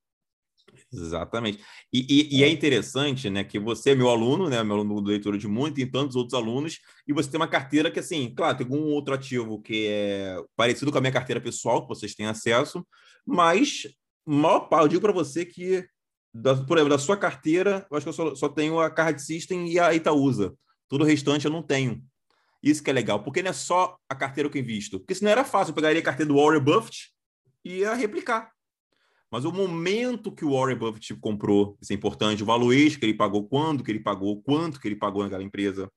Exatamente. E, e, e, é interessante, né, que você é meu aluno, né, meu aluno do leitura de muito, e tantos outros alunos, e você tem uma carteira que, assim, claro, tem algum outro ativo que é parecido com a minha carteira pessoal, que vocês têm acesso, mas, maior parte, eu digo para você que, da, por exemplo, da sua carteira, eu acho que eu só, só tenho a Card System e a Itaúsa. Todo o restante eu não tenho. Isso que é legal, porque não é só a carteira que eu invisto. Porque senão era fácil, eu pegaria a carteira do Warren Buffett e ia replicar. Mas o momento que o Warren Buffett comprou, isso é importante, o valuation que ele pagou, quando que ele pagou, quanto que ele pagou naquela empresa,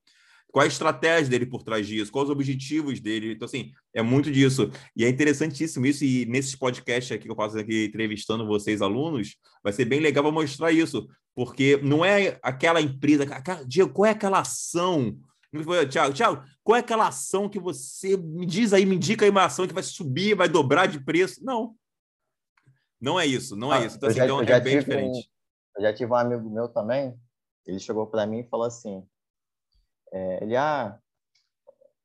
qual a estratégia dele por trás disso, quais os objetivos dele. Então, assim, é muito disso. E é interessantíssimo isso, e nesses podcasts aqui que eu faço aqui entrevistando vocês, alunos, vai ser bem legal mostrar isso, porque não é aquela empresa, Diego, qual é aquela ação? Tiago, Tiago, qual é aquela ação que você me diz aí, me indica aí uma ação que vai subir, vai dobrar de preço? Não. Não é isso, não é ah, isso. Então, assim, já, então é bem diferente. Um, eu já tive um amigo meu também, ele chegou para mim e falou assim, é, ele, ah,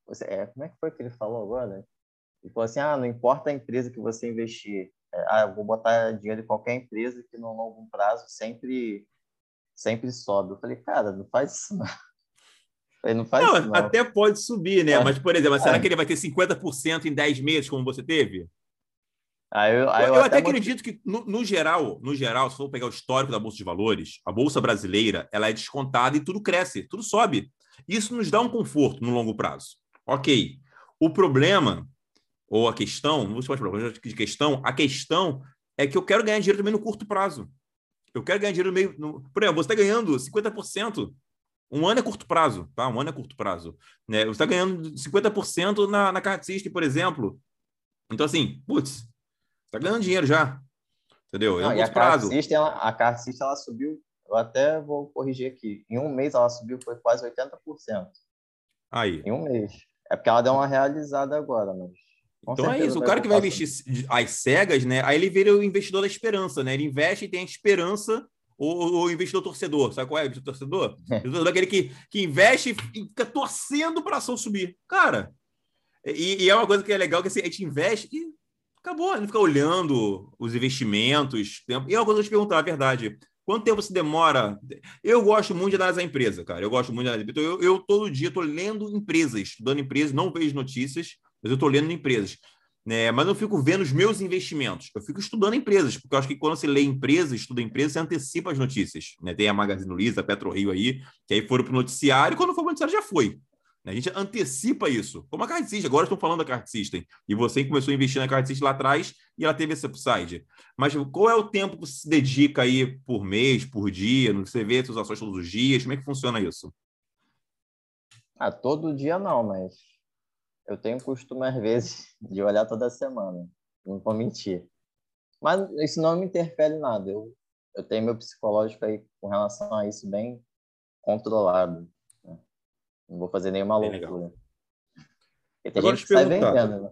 você, é, como é que foi que ele falou agora? Ele falou assim, ah, não importa a empresa que você investir, é, ah, eu vou botar dinheiro em qualquer empresa que no longo prazo sempre, sempre sobe. Eu falei, cara, não faz isso não. Ele não faz não, isso, não. Até pode subir, né? É. Mas, por exemplo, será é. que ele vai ter 50% em 10 meses, como você teve? Aí eu, aí eu, eu, até, até acredito que, no, no, geral, no geral, se for pegar o histórico da Bolsa de Valores, a Bolsa brasileira ela é descontada e tudo cresce, tudo sobe. Isso nos dá um conforto no longo prazo. Ok. O problema, ou a questão, não vou chamar de problema, de questão, a questão é que eu quero ganhar dinheiro também no curto prazo. Eu quero ganhar dinheiro no meio. No, por exemplo, você está ganhando 50%. Um ano é curto prazo, tá? Um ano é curto prazo. Né? Você está ganhando 50% na, na Card System, por exemplo. Então, assim, putz, Tá ganhando dinheiro já. Entendeu? É Não, a prazo. Ela, a ela subiu, eu até vou corrigir aqui. Em um mês ela subiu foi quase 80%. Aí. Em um mês. É porque ela deu uma realizada agora, mas. Então é isso. O cara que vai investir às cegas, né? Aí ele vira o investidor da esperança, né? Ele investe e tem a esperança o, o investidor torcedor. Sabe qual é o investidor torcedor? O investidor aquele que, que investe e fica torcendo para a ação subir. Cara, e, e, é uma coisa que é legal que assim, a gente investe e Acabou, não fica olhando os investimentos. Tempo. E é uma coisa que eu te perguntar, a verdade. Quanto tempo se demora? Eu gosto muito de analisar a empresa, cara. Eu gosto muito de analisar. Então, eu, eu todo dia estou lendo empresas, estudando empresas, não vejo notícias, mas eu estou lendo empresas. Né? Mas eu fico vendo os meus investimentos. Eu fico estudando empresas, porque eu acho que quando você lê empresas, estuda empresas, você antecipa as notícias. Né? Tem a Magazine Luiza, a PetroRio aí, que aí foram para o noticiário, quando for para o noticiário já foi. Né? A gente antecipa isso. Como a Card System, agora estou falando da Card System. E você começou a investir na Card System lá atrás e ela teve esse upside. Mas qual é o tempo que você se dedica aí por mês, por dia? Você vê suas ações todos os dias? Como é que funciona isso? Ah, todo dia não, mas eu tenho costume, às vezes, de olhar toda semana. Não vou mentir. Mas isso não me interfere em nada. Eu, eu tenho meu psicológico aí com relação a isso bem controlado. Não vou fazer nenhuma loucura. Agora te perguntar. Vendendo, né?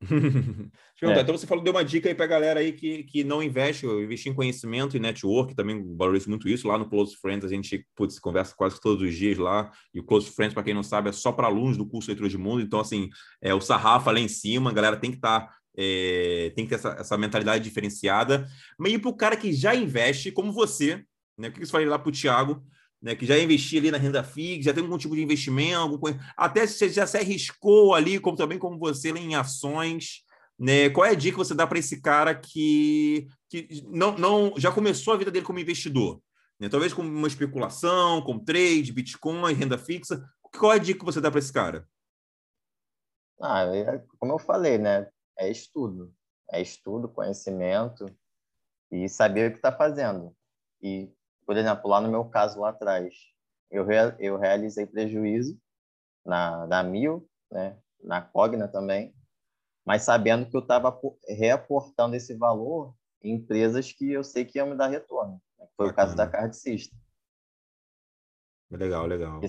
é. Então você falou, deu uma dica aí para a galera aí que, que não investe, investir em conhecimento e network, também valorizo muito isso. Lá no Close Friends a gente putz, conversa quase todos os dias lá. E o Close Friends, para quem não sabe, é só para alunos do curso Leitura de Mundo. Então, assim, é o sarrafa lá em cima, a galera tem que estar. Tá, é, tem que ter essa, essa mentalidade diferenciada. Mas e para o cara que já investe, como você, né? O que você falei lá para o Thiago? Né, que já investiu ali na renda fixa, já tem algum tipo de investimento, até se já se arriscou ali, como também como você em ações, né? Qual é a dica que você dá para esse cara que, que não, não já começou a vida dele como investidor? Né? Talvez com uma especulação, com trade, Bitcoin, renda fixa. Qual é a dica que você dá para esse cara? Ah, é, como eu falei, né? É estudo. É estudo, conhecimento e saber o que está fazendo. E por exemplo, lá no meu caso lá atrás, eu, re, eu realizei prejuízo na, na Mil, né, na Cogna também, mas sabendo que eu estava reaportando esse valor em empresas que eu sei que iam me dar retorno. Né, foi Bacana. o caso da Card System. Legal, legal.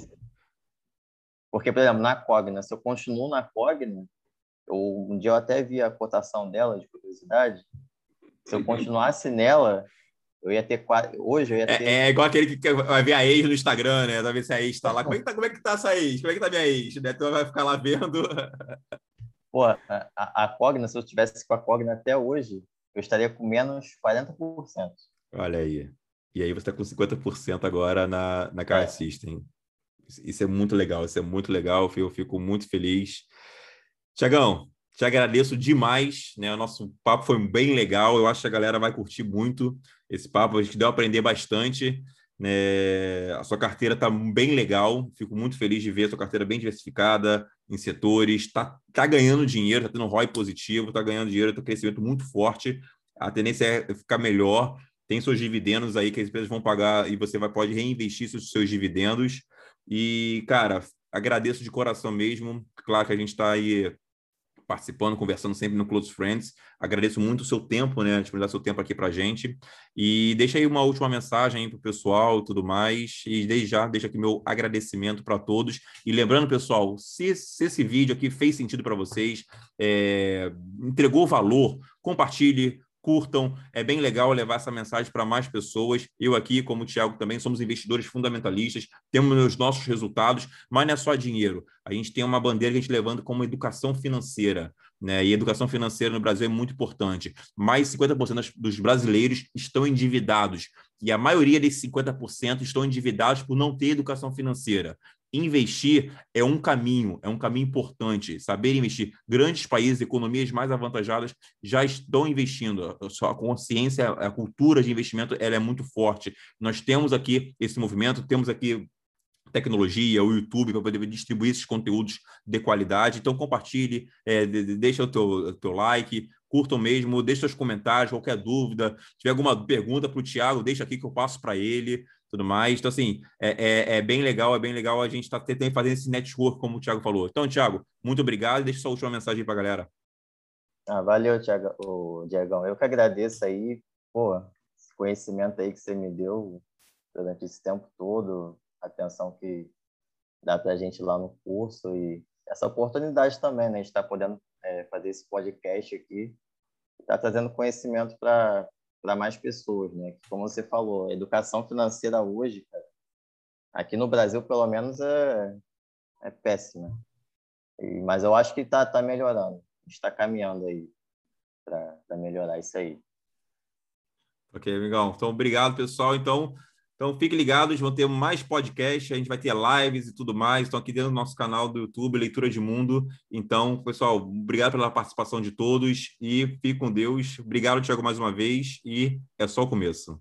Porque, por exemplo, na Cogna, se eu continuo na Cogna, eu, um dia eu até vi a cotação dela, de curiosidade, se eu continuasse nela, Eu ia ter Hoje eu ia é, ter. É, é igual aquele que vai ver a ex no Instagram, né? Vai ver se a ex tá lá. Como é que tá, como é que tá essa ex? Como é que tá minha ex? Né? Então vai ficar lá vendo. Pô, a, a, a Cogna, se eu tivesse com a Cogna até hoje, eu estaria com menos 40%. Olha aí. E aí você está com 50% agora na, na Car é. System. Isso é muito legal, isso é muito legal. Eu fico muito feliz. Tiagão, te agradeço demais, né? O nosso papo foi bem legal. Eu acho que a galera vai curtir muito esse papo. A gente deu a aprender bastante. Né? A sua carteira está bem legal. Fico muito feliz de ver a sua carteira bem diversificada em setores. Está tá ganhando dinheiro, está tendo ROI positivo, está ganhando dinheiro, está crescimento muito forte. A tendência é ficar melhor. Tem seus dividendos aí que as empresas vão pagar e você vai pode reinvestir os seus dividendos. E, cara, agradeço de coração mesmo. Claro que a gente está aí participando, conversando sempre no Close Friends. Agradeço muito o seu tempo, né? Disponibilizar seu tempo aqui para gente. E deixa aí uma última mensagem para o pessoal e tudo mais. E desde já, deixa aqui meu agradecimento para todos. E lembrando, pessoal, se, se, esse vídeo aqui fez sentido para vocês, é, entregou valor, compartilhe, curtam. É bem legal levar essa mensagem para mais pessoas. Eu aqui, como o Thiago também, somos investidores fundamentalistas, temos os nossos resultados, mas não é só dinheiro. A gente tem uma bandeira que a gente levanta como educação financeira. Né? E educação financeira no Brasil é muito importante. Mais 50% dos brasileiros estão endividados. E a maioria desses 50% estão endividados por não ter educação financeira investir é um caminho, é um caminho importante. Saber investir. Grandes países, economias mais avantajadas já estão investindo. A consciência, a cultura de investimento, ela é muito forte. Nós temos aqui esse movimento, temos aqui tecnologia, o YouTube, para poder distribuir esses conteúdos de qualidade. Então, compartilhe, é, deixa o teu, teu like, curtam mesmo, deixe seus comentários, qualquer dúvida. Se tiver alguma pergunta para o Tiago, deixa aqui que eu passo para ele tudo mais. Então, assim, é, é, é, bem legal, é bem legal a gente estar tá tentando fazer esse network, como o Thiago falou. Então, Thiago, muito obrigado. Deixa sua última mensagem para a galera. Ah, valeu, Thiago, o Diegão. Eu que agradeço aí, pô, esse conhecimento aí que você me deu durante esse tempo todo, atenção que dá para a gente lá no curso e essa oportunidade também, né? A gente está podendo é, fazer esse podcast aqui, está trazendo conhecimento para para mais pessoas, né? Como você falou, educação financeira hoje, cara, aqui no Brasil, pelo menos, é, é péssima. E, mas eu acho que está tá melhorando. Está caminhando aí para melhorar isso aí. Ok, amigão. Então, obrigado, pessoal. Então, então, fiquem ligados, vão ter mais podcasts, a gente vai ter lives e tudo mais. Estão aqui dentro do nosso canal do YouTube, Leitura de Mundo. Então, pessoal, obrigado pela participação de todos e fique com Deus. Obrigado, Tiago, mais uma vez. E é só o começo.